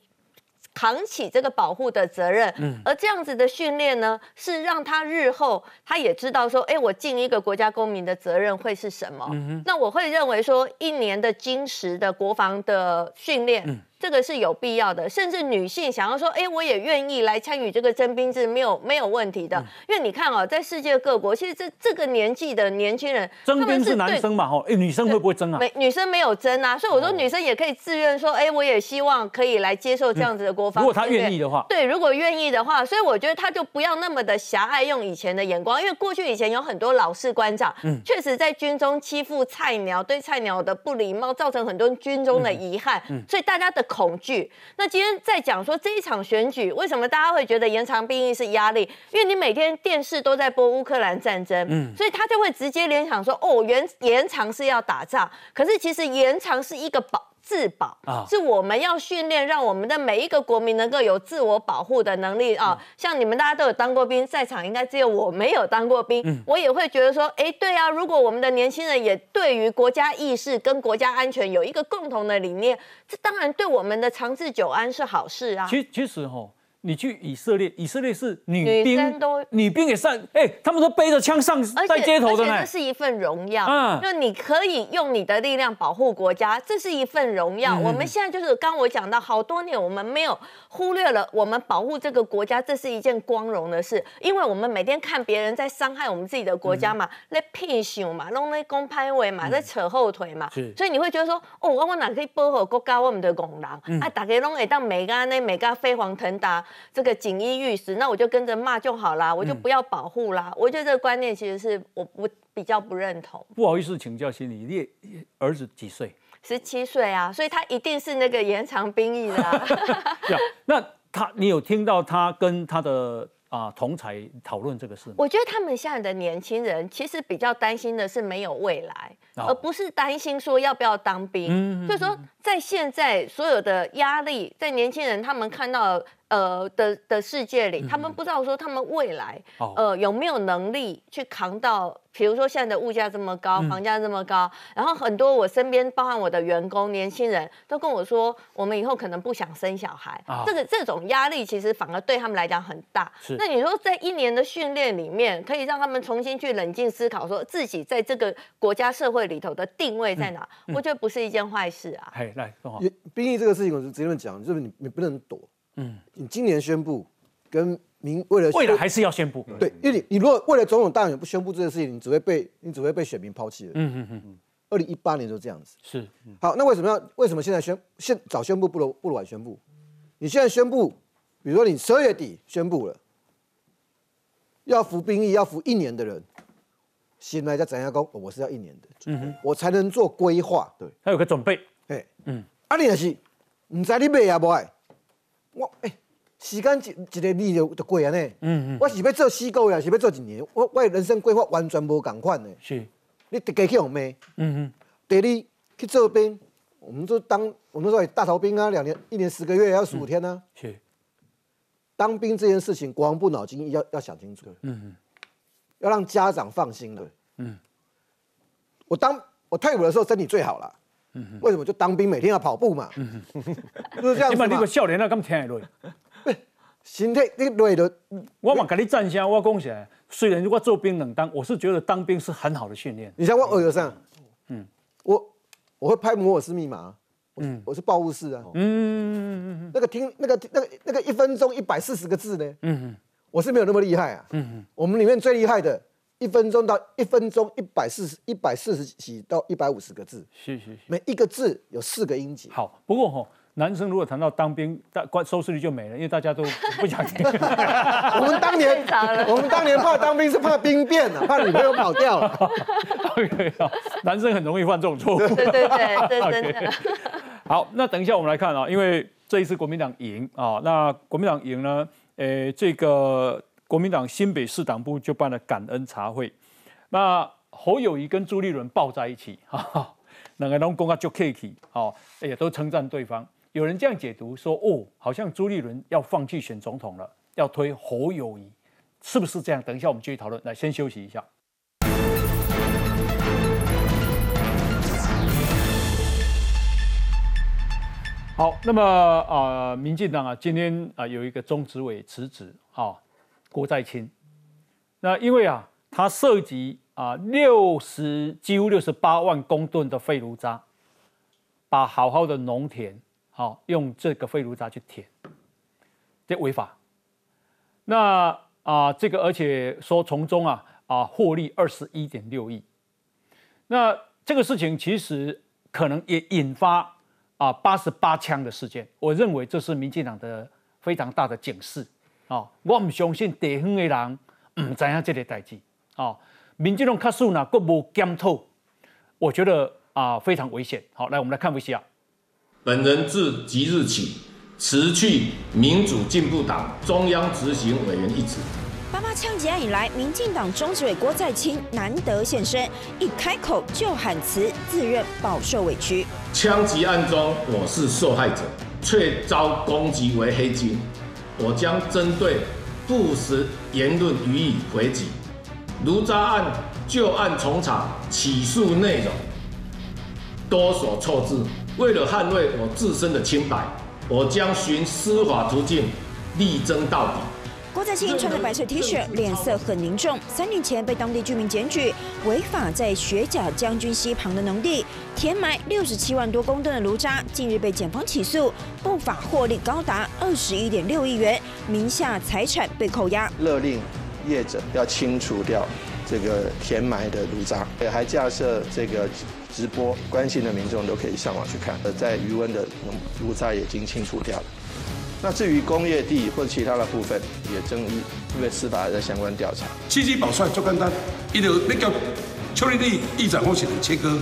扛起这个保护的责任，嗯，而这样子的训练呢，是让他日后他也知道说，哎，我尽一个国家公民的责任会是什么？那我会认为说，一年的金石的国防的训练。这个是有必要的，甚至女性想要说，哎，我也愿意来参与这个征兵制，没有没有问题的。因为你看哦，在世界各国，其实这这个年纪的年轻人，征兵是男生嘛，哈，哎，女生会不会征啊？没，女生没有征啊，所以我说女生也可以自愿说，哎，我也希望可以来接受这样子的国防。如果她愿意的话，对，如果愿意的话，所以我觉得她就不要那么的狭隘，用以前的眼光，因为过去以前有很多老式官长，嗯，确实在军中欺负菜鸟，对菜鸟的不礼貌，造成很多军中的遗憾，嗯，所以大家的恐惧。那今天在讲说这一场选举，为什么大家会觉得延长兵役是压力？因为你每天电视都在播乌克兰战争，嗯，所以他就会直接联想说，哦，延延长是要打仗，可是其实延长是一个保。自保啊，是我们要训练，让我们的每一个国民能够有自我保护的能力啊。像你们大家都有当过兵，在场应该只有我没有当过兵，我也会觉得说，哎，对啊，如果我们的年轻人也对于国家意识跟国家安全有一个共同的理念，这当然对我们的长治久安是好事啊。其其实哈。你去以色列，以色列是女兵，女兵也上，哎，他们都背着枪上在街头的呢。这是一份荣耀，嗯，就你可以用你的力量保护国家，这是一份荣耀。我们现在就是刚我讲到，好多年我们没有忽略了我们保护这个国家，这是一件光荣的事，因为我们每天看别人在伤害我们自己的国家嘛，在骗秀嘛，弄那公拍位嘛，在扯后腿嘛，所以你会觉得说，哦，我我哪可以保护国家，我们的工人，啊，大家拢会当每个呢每个飞黄腾达。这个锦衣玉食，那我就跟着骂就好啦，我就不要保护啦。我觉得这个观念其实是我不比较不认同。不好意思请教心理，你儿子几岁？十七岁啊，所以他一定是那个延长兵役的。[LAUGHS] 那他，你有听到他跟他的？啊，同才讨论这个事。我觉得他们现在的年轻人其实比较担心的是没有未来，而不是担心说要不要当兵。所以说，在现在所有的压力，在年轻人他们看到呃的的世界里，他们不知道说他们未来呃有没有能力去扛到。比如说现在的物价这么高，房价这么高，然后很多我身边，包含我的员工、年轻人都跟我说，我们以后可能不想生小孩。这个这种压力其实反而对他们来讲很大。那你说在一年的训练里面，可以让他们重新去冷静思考，说自己在这个国家社会里头的定位在哪？我觉得不是一件坏事啊。嘿，来，兵役这个事情，我直接讲，就是你你不能躲。嗯，你今年宣布跟。明为了未来还是要宣布，对，因为你你如果为了总统大选不宣布这件事情，你只会被你只会被选民抛弃了。嗯嗯嗯嗯。二零一八年就这样子。是。好，那为什么要为什么现在宣现早宣布不如不如晚宣布？你现在宣布，比如说你十二月底宣布了，要服兵役要服一年的人，新来在展下工，我是要一年的，嗯哼，我才能做规划，对，他有个准备，哎，嗯，啊你也是，唔知你买也无爱，我哎。时间一一个日就就过安尼，嗯嗯，我是要做四个月，是要做一年，我我人生规划完全无共款的。是，你得去用咩？嗯嗯，第二去做兵，我们就当我们说大逃兵啊，两年一年十个月要十五天呢。是，当兵这件事情，国防部脑筋要要想清楚。嗯嗯，要让家长放心的。嗯，我当我退伍的时候身体最好了。嗯，为什么？就当兵每天要跑步嘛。嗯哼，就是这样子嘛。你个少年啊，咁听得落。身体你累的，我嘛跟你赞下，我讲起来，虽然我做兵冷当，我是觉得当兵是很好的训练。你像我耳朵上，嗯，我我会拍摩尔斯密码，嗯，我是报务室啊，嗯嗯嗯嗯，那个听那个那个那个一分钟一百四十个字呢，嗯嗯，我是没有那么厉害啊，嗯嗯，我们里面最厉害的一分钟到一分钟一百四十一百四十几到一百五十个字，是是，每一个字有四个音节。好，不过哈，男生如果谈到当兵，大关收视率就没了，因为大家都 [LAUGHS] 不想听。[LAUGHS] 我们当年，[LAUGHS] 我们当年怕当兵是怕兵变啊，怕女朋友跑掉了。OK，男生很容易犯这种错误。对对对，真的。好，那等一下我们来看啊，因为这一次国民党赢啊，那国民党赢呢，呃，这个。国民党新北市党部就办了感恩茶会，那侯友谊跟朱立伦抱在一起，哈，[LAUGHS] 两个人公啊就 K K，哦，也都称赞对方。有人这样解读说，哦，好像朱立伦要放弃选总统了，要推侯友谊，是不是这样？等一下我们继续讨论。来，先休息一下。好，那么啊，民进党啊，今天啊有一个中执委辞职，哈。郭在清，那因为啊，它涉及啊六十几乎六十八万公吨的废炉渣，把好好的农田好用这个废炉渣去填，这违法。那啊这个而且说从中啊啊获利二十一点六亿，那这个事情其实可能也引发啊八十八枪的事件，我认为这是民进党的非常大的警示。哦，我唔相信地方的人 [CLEARS THROAT] 唔知影这个代志。哦，民进党卡数呢，国无检讨，我觉得啊非常危险。好，来我们来看一下。本人自即日起辞去民主进步党中央执行委员一职。八八枪击案以来，民进党中执委郭在清难得现身，一开口就喊辞，自认饱受委屈。枪击案中我是受害者，却遭攻击为黑金。我将针对不实言论予以回击。如渣案就案重查，起诉内容多所错字。为了捍卫我自身的清白，我将循司法途径力争到底。郭在清穿着白色 T 恤，脸色很凝重。三年前被当地居民检举，违法在雪甲将军溪旁的农地填埋六十七万多公吨的炉渣，近日被检方起诉，不法获利高达二十一点六亿元，名下财产被扣押。勒令业者要清除掉这个填埋的炉渣，也还架设这个直播，关心的民众都可以上网去看。呃，在余温的炉渣已经清除掉了。那至于工业地或其他的部分，也争议因为司法在相关调查。七级保帅就简单，伊就那叫邱立立议长或是切割。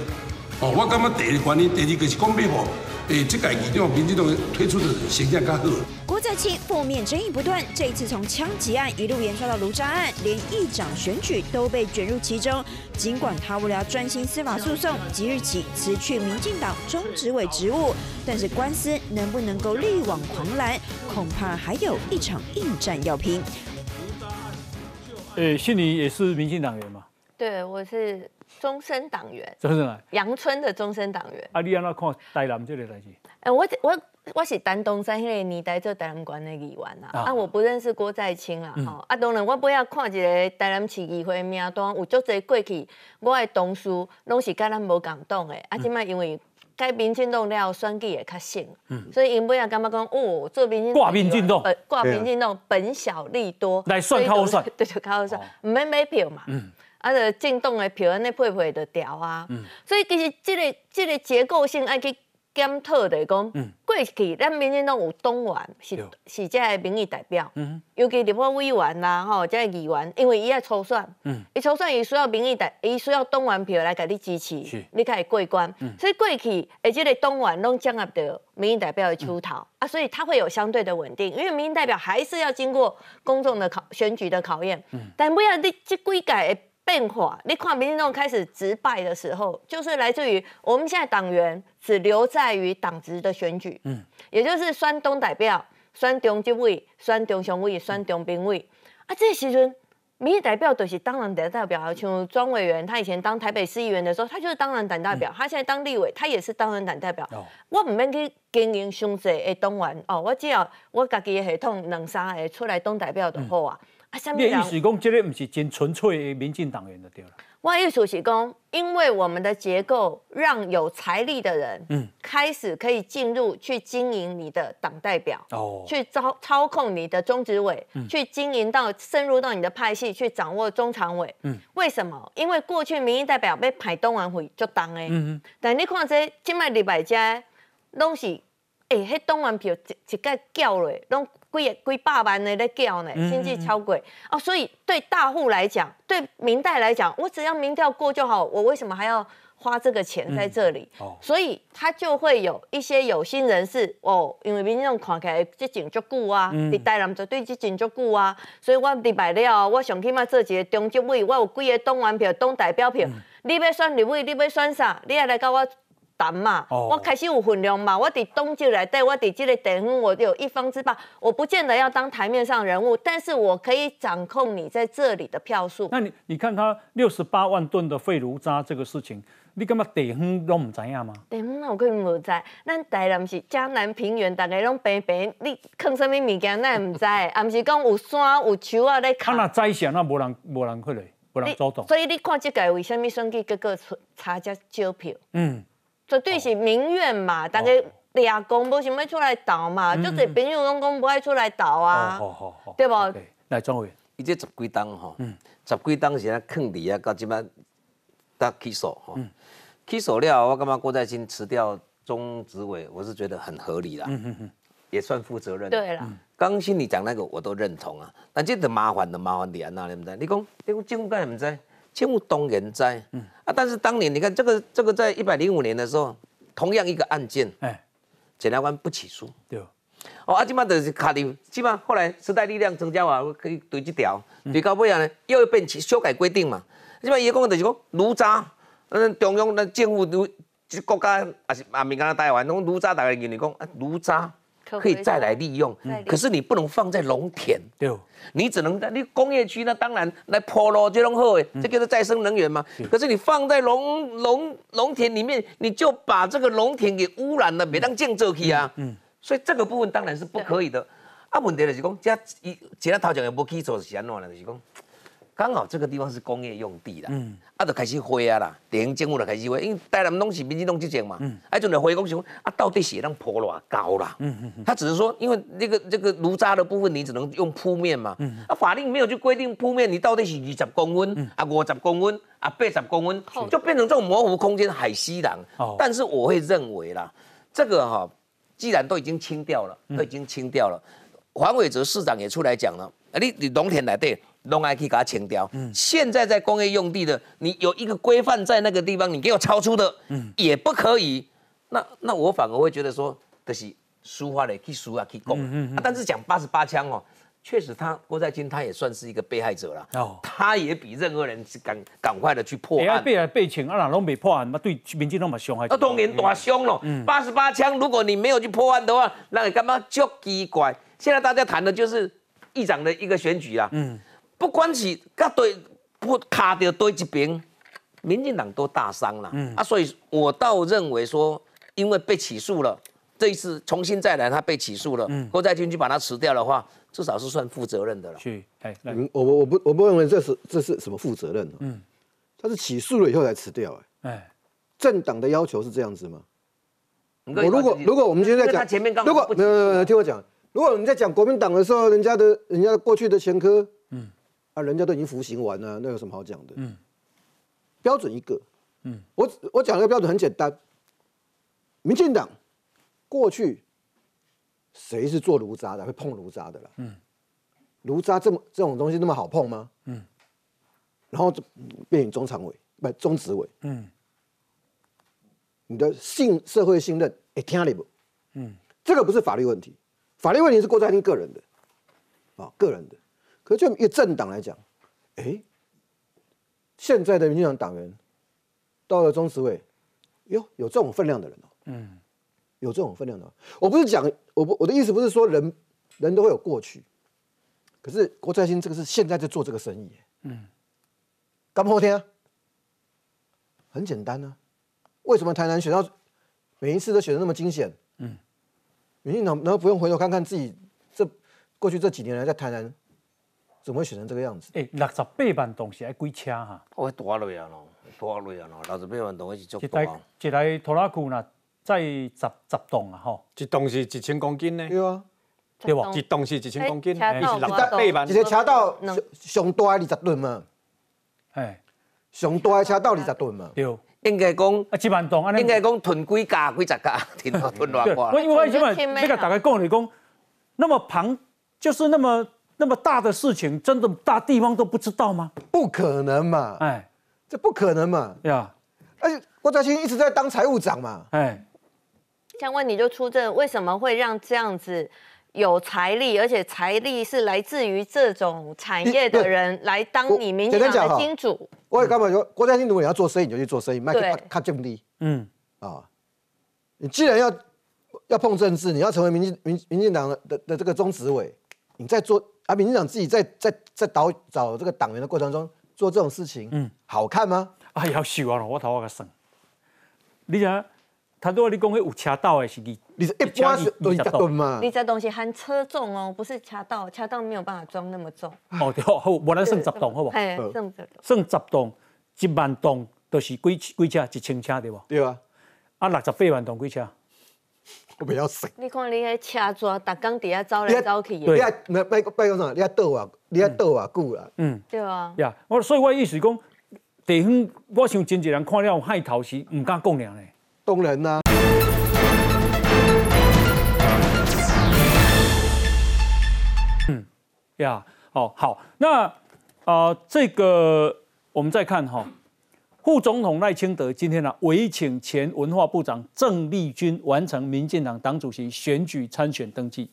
哦，我感觉第一个原因，第二个是讲咩无？诶，这届议长民进党推出的形象较好。郭在清负面争议不断，这一次从枪击案一路延烧到卢渣案，连议长选举都被卷入其中。尽管他为了专心司法诉讼，即日起辞去民进党中执委职务，但是官司能不能够力挽狂澜，恐怕还有一场硬战要拼。诶，信你也是民进党员吗？对，我是。终身党员，终身党，阳春的终身党员。啊，你安怎看台南这个代志？哎，我我我是丹东山迄个年代做台南关的议员啦。啊，我不认识郭在清啦。吼，啊，当然我不要看一个台南市议会名单，有足侪过去我的同事拢是跟咱无共党的。啊，即摆因为改民进党了，选举也较省，所以因尾也感觉讲，哦，做民进挂民进党，挂民进党本小利多，来算靠算，[LAUGHS] 对，就靠算，唔免买票嘛。啊，就进动的票安尼配配就调啊，所以其实这个这个结构性爱去检讨的讲，过去咱民进党有党员是是这个民意代表，尤其立法委员啦吼，这个议员，因为伊爱初选，伊初选伊需要民意代，伊需要党员票来给你支持，你才会过关。所以过去而这个党员拢掌握到民意代表的出头。啊，所以它会有相对的稳定，因为民意代表还是要经过公众的考选举的考验。但不要你这几届。变化，你看民进党开始直败的时候，就是来自于我们现在党员只留在于党职的选举，嗯，也就是选东代表、选中执委、选中常委、选中评委啊。这时阵民意代表就是当然党代表，像庄委员，他以前当台北市议员的时候，他就是当然党代表，他现在当立委，他也是当然党代表。我唔免去经营上济的党员哦，我只要我家己的系统两三个出来当代表就好啊。你意思讲，这个不是真纯粹的民进党员的对了。我意思是讲，因为我们的结构让有财力的人，嗯，开始可以进入去经营你的党代表，哦，去操操控你的中执委，去经营到深入到你的派系，去掌握中常委，嗯，为什么？因为过去民意代表被排东完会就当的，嗯嗯，但你看这今麦礼拜家拢是。哎，迄党员票一一个叫嘞，拢几几百万的咧叫呢，甚至超过哦。所以对大户来讲，对明代来讲，我只要民调过就好，我为什么还要花这个钱在这里？哦，所以他就会有一些有心人士哦，因为民众看起来这景足久啊，伫台南就对这景足久啊，所以我礼拜了，我上起码做一个中执委，我有几个党员票、党代表票，你要选立委，你要选啥？你也来跟我。谈嘛，我开始有分量嘛，我伫东区来对，我伫这个地方我有一方之霸，我不见得要当台面上人物，但是我可以掌控你在这里的票数。那你你看他六十八万吨的废炉渣这个事情，你干嘛地方都唔知影吗？地方我可能唔知，咱台南是江南平原，大家拢平平，你坑什么物件咱唔知，[LAUGHS] 啊唔是讲有山有树啊咧。他那摘下那无人无人去嘞，无人走动。所以你看这个为什么选举结果差这少票？嗯。绝对是民怨嘛，大家俩公无想要出来斗嘛，就这朋友拢讲不爱出来斗啊，对不？来庄委，伊这十几档吼，十几档是啊，坑底啊，到即摆得起诉吼，起诉了，我感觉郭在清辞掉中执委，我是觉得很合理啦，也算负责任。对了，刚新你讲那个我都认同啊，但这的麻烦的麻烦点啊，你唔知？你讲你讲政府干唔知？千务东人灾，嗯。啊，但是当年你看这个这个在一百零五年的时候，同样一个案件，哎，检察官不起诉，对，哦，啊，今嘛就是卡定，起码后来时代力量增加话可以对这条，对到尾啊呢又变起修改规定嘛，起码伊讲就是讲如渣，嗯，中央的政府如，国家也是啊，民间台湾拢如渣，大家认为讲啊如渣。可以再来利用，可是你不能放在农田，对，你只能在你工业区，那当然来破咯，这种好诶，这叫做再生能源嘛。可是你放在农农农田里面，你就把这个农田给污染了，别当建造去啊。嗯，所以这个部分当然是不可以的。啊，问题就是讲，这一其他头前也无基础是安怎呢？就是讲。刚好这个地方是工业用地啦，啊，就开始灰啊啦，地方政府就开始灰，因为台南拢是民进党执政嘛，啊，就来灰讲想啊，到底是让坡偌高啦？他只是说，因为那个这个炉渣的部分，你只能用铺面嘛，嗯。啊，法令没有去规定铺面，你到底是二十公分啊，五十公分啊，八十公分，就变成这种模糊空间，海西郎。但是我会认为啦，这个哈，既然都已经清掉了，都已经清掉了，黄伟哲市长也出来讲了，啊，你你农田来对。弄还可以给它清掉。嗯，现在在工业用地的，你有一个规范在那个地方，你给我超出的，嗯，也不可以。那那我反而会觉得说，就是书法的去书啊去供。嗯嗯。但是讲八十八枪哦，确实他郭在清他也算是一个被害者了。哦。他也比任何人赶赶快的去破案。被来被请，啊，哪拢没破案，那对民警那么凶，害。那当然大凶了。嗯。八十八枪，如果你没有去破案的话，那你干嘛就奇怪？现在大家谈的就是议长的一个选举啊。嗯。不管是甲对不卡掉对一边，民进党都大伤了。嗯啊，所以我倒认为说，因为被起诉了，这一次重新再来，他被起诉了，嗯，郭在军去把他辞掉的话，至少是算负责任的了。去，哎，我我我不我不认为这是这是什么负责任嗯，他是起诉了以后才辞掉，哎，哎，政党的要求是这样子吗？我如果如果我们今天在讲，如果没有没有听我讲，如果你在讲国民党的时候，人家的人家过去的前科，嗯。啊，人家都已经服刑完了，那有什么好讲的？嗯，标准一个，嗯，我我讲个标准很简单，民进党过去谁是做炉渣的，会碰炉渣的啦？嗯，炉渣这么这种东西那么好碰吗？嗯，然后变成中常委，不中执委，嗯，你的信社会信任哎听你不？嗯，这个不是法律问题，法律问题是郭在清个人的，啊，个人的。可就一个政党来讲，哎，现在的民进党党员到了中执委，哟，有这种分量的人哦，嗯，有这种分量的。我不是讲，我不我的意思不是说人人都会有过去，可是郭在兴这个是现在在做这个生意，嗯，干不好听啊？很简单啊，为什么台南选到每一次都选的那么惊险？嗯，民进党难道不用回头看看自己这过去这几年来在台南？怎么会选成这个样子？哎，六十八万栋是爱几车哈？我大类啊咯，大类啊咯，六十八万栋是足大。一台一台拖拉库呢，载十十栋啊吼。一栋是一千公斤呢？对啊，对不？一栋是一千公斤，是六十八万。一个车道上大二十吨嘛？哎，上大的车道二十吨嘛？对。应该讲啊，一万栋，应该讲囤几架、几十架，[LAUGHS] 囤囤偌挂。我因为什么？[LAUGHS] 那个大家讲你讲，那么庞就是那么那么大的事情，真的大地方都不知道吗？不可能嘛！哎，这不可能嘛！呀，而且郭家清一直在当财务长嘛。哎，想问你就出证，为什么会让这样子？有财力，而且财力是来自于这种产业的人来当你民进党的金主。我也干嘛说，国家金主你要做生意，你就去做生意，卖卡重利。嗯啊，你既然要要碰政治，你要成为民进民民进党的的这个中执委，你在做啊，民进党自己在在在导找这个党员的过程中做这种事情，嗯，好看吗？啊，要死啊，我头我个省，你讲。他如果你讲迄有车道的是你，你是一般是二十吨嘛？你这东西含车重哦，不是车道，车道没有办法装那么重。哦，对，好，我来算十栋，好不？哎，算十算十栋，一万栋都是几几车？一千车对不？对啊。啊，六十八万栋几车？我不要死。你看你迄车抓，逐工底下走来走去。你啊，那拜拜讲啥？你啊倒啊，你啊倒啊久啦。嗯，对啊。呀，我所以我意思讲，地方我想真济人看了海头是唔敢讲了呢。当然啦。呀，哦好，那啊，这个我们再看哈，副总统赖清德今天呢，委请前文化部长郑丽君完成民进党党主席选举参选登记，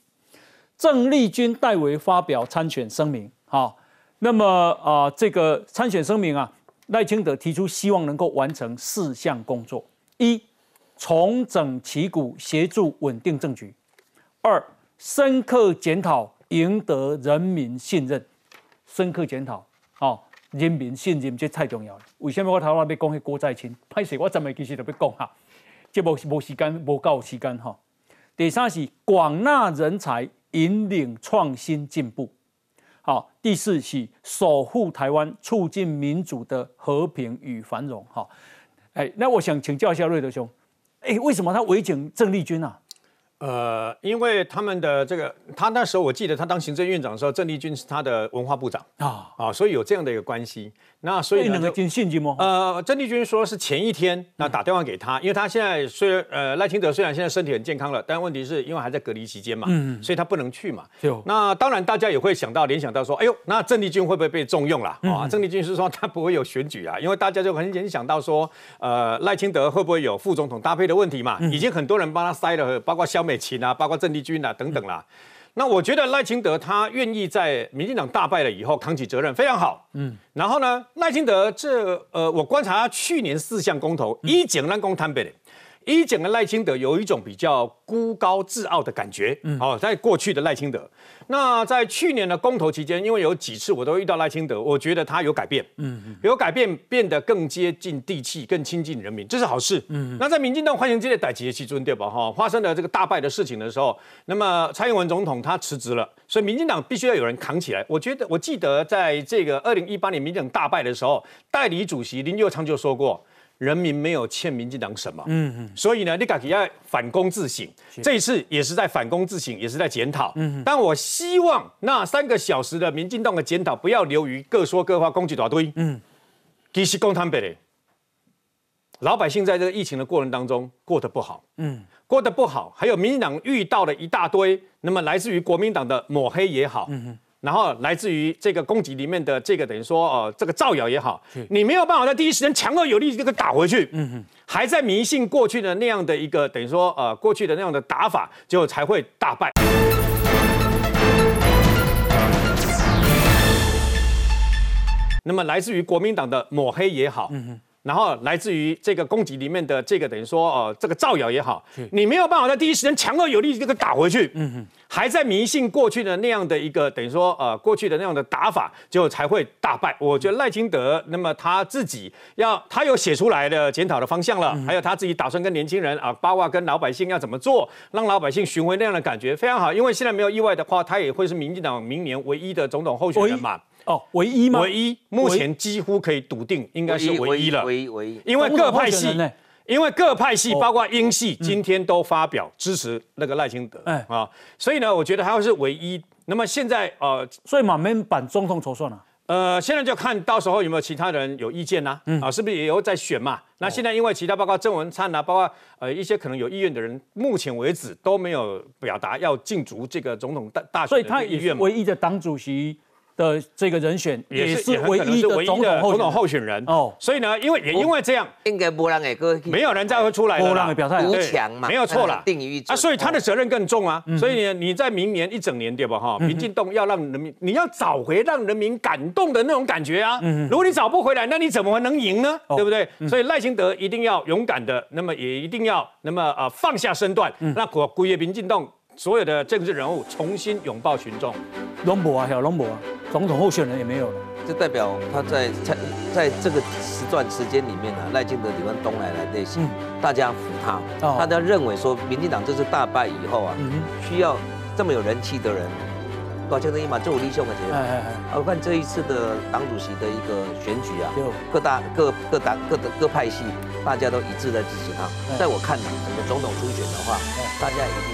郑丽君代为发表参选声明。好，那么啊，这个参选声明啊，赖清德提出希望能够完成四项工作：一、重整旗鼓，协助稳定政局；二、深刻检讨。赢得人民信任，深刻检讨，人民信任这太重要了。为什么我头先要讲迄郭在清？歹势，我昨日其实就要讲哈，这无无时间，无够时间哈。第三是广纳人才，引领创新进步。好，第四是守护台湾，促进民主的和平与繁荣。哈，哎，那我想请教一下瑞德兄，哎，为什么他围剿郑丽君啊？呃，因为他们的这个，他那时候我记得他当行政院长的时候，郑丽君是他的文化部长啊啊，所以有这样的一个关系。那所以能够进信息吗？呃，郑丽君说是前一天那打电话给他，因为他现在虽然呃赖清德虽然现在身体很健康了，但问题是因为还在隔离期间嘛，嗯，所以他不能去嘛。那当然大家也会想到联想到说，哎呦，那郑丽君会不会被重用了啊？郑丽君是说他不会有选举啊，因为大家就很联想到说，呃，赖清德会不会有副总统搭配的问题嘛？已经很多人帮他塞了，包括萧美琴啊，包括郑丽君啊等等啦。那我觉得赖清德他愿意在民进党大败了以后扛起责任，非常好。嗯，然后呢，赖清德这呃，我观察他去年四项公投，一简单公摊北的。一整个赖清德有一种比较孤高自傲的感觉，嗯，哦，在过去的赖清德，那在去年的公投期间，因为有几次我都遇到赖清德，我觉得他有改变，嗯，有改变，变得更接近地气，更亲近人民，这是好事，嗯，那在民进党欢迎这些歹企业去尊对吧？哈，发生了这个大败的事情的时候，那么蔡英文总统他辞职了，所以民进党必须要有人扛起来。我觉得我记得在这个二零一八年民进党大败的时候，代理主席林佑昌就说过。人民没有欠民进党什么，嗯嗯，所以呢，你自己要反躬自省。这一次也是在反躬自省，也是在检讨。嗯，但我希望那三个小时的民进党的检讨不要流于各说各话，攻击大堆。嗯，其实公摊白的，老百姓在这个疫情的过程当中过得不好，嗯，过得不好，还有民进党遇到了一大堆，那么来自于国民党的抹黑也好，嗯哼。然后来自于这个攻击里面的这个等于说呃，这个造谣也好，你没有办法在第一时间强而有力这个打回去，嗯哼，还在迷信过去的那样的一个等于说呃过去的那样的打法，结果才会大败。那么来自于国民党的抹黑也好，嗯哼，然后来自于这个攻击里面的这个等于说呃这个造谣也好，你没有办法在第一时间强而有力这个打回去，嗯哼，还在迷信过去的那样的一个等于说呃过去的那样的打法，结果才会大败。我觉得赖清德那么他自己要他有写出来的检讨的方向了，还有他自己打算跟年轻人啊，包括跟老百姓要怎么做，让老百姓寻回那样的感觉，非常好。因为现在没有意外的话，他也会是民进党明年唯一的总统候选人嘛。哦，唯一吗？唯一，目前几乎可以笃定应该是唯一了。唯一，唯一。因为各派系，因为各派系，包括英系，今天都发表支持那个赖清德。哎啊，所以呢，我觉得他是唯一。那么现在呃，所以满面版总统筹算了。呃，现在就看到时候有没有其他人有意见呐？啊，是不是也有在选嘛？那现在因为其他包括郑文灿啊，包括呃一些可能有意愿的人，目前为止都没有表达要竞逐这个总统大大选的意愿唯一的党主席。的这个人选也是唯一的总统总统候选人。哦，所以呢，因为也因为这样，应该不让给哥，没有人再会出来了，不让表态，无强嘛，没有错了，定于啊，所以他的责任更重啊，所以呢，你在明年一整年对吧哈，民进党要让人民，你要找回让人民感动的那种感觉啊，如果你找不回来，那你怎么能赢呢？对不对？所以赖清德一定要勇敢的，那么也一定要那么呃放下身段，那国国业民进党。所有的政治人物重新拥抱群众，龙博啊，还有龙博啊，总统候选人也没有了。这代表他在在在这个时段时间里面呢，赖清德李万东来来内心，大家服他，大家认为说，民进党这次大败以后啊，需要这么有人气的人，搞清楚一码这我立兄的节目。我看这一次的党主席的一个选举啊，各大各各党各的各派系，大家都一致在支持他。在我看来，整个总统初选的话，大家一定。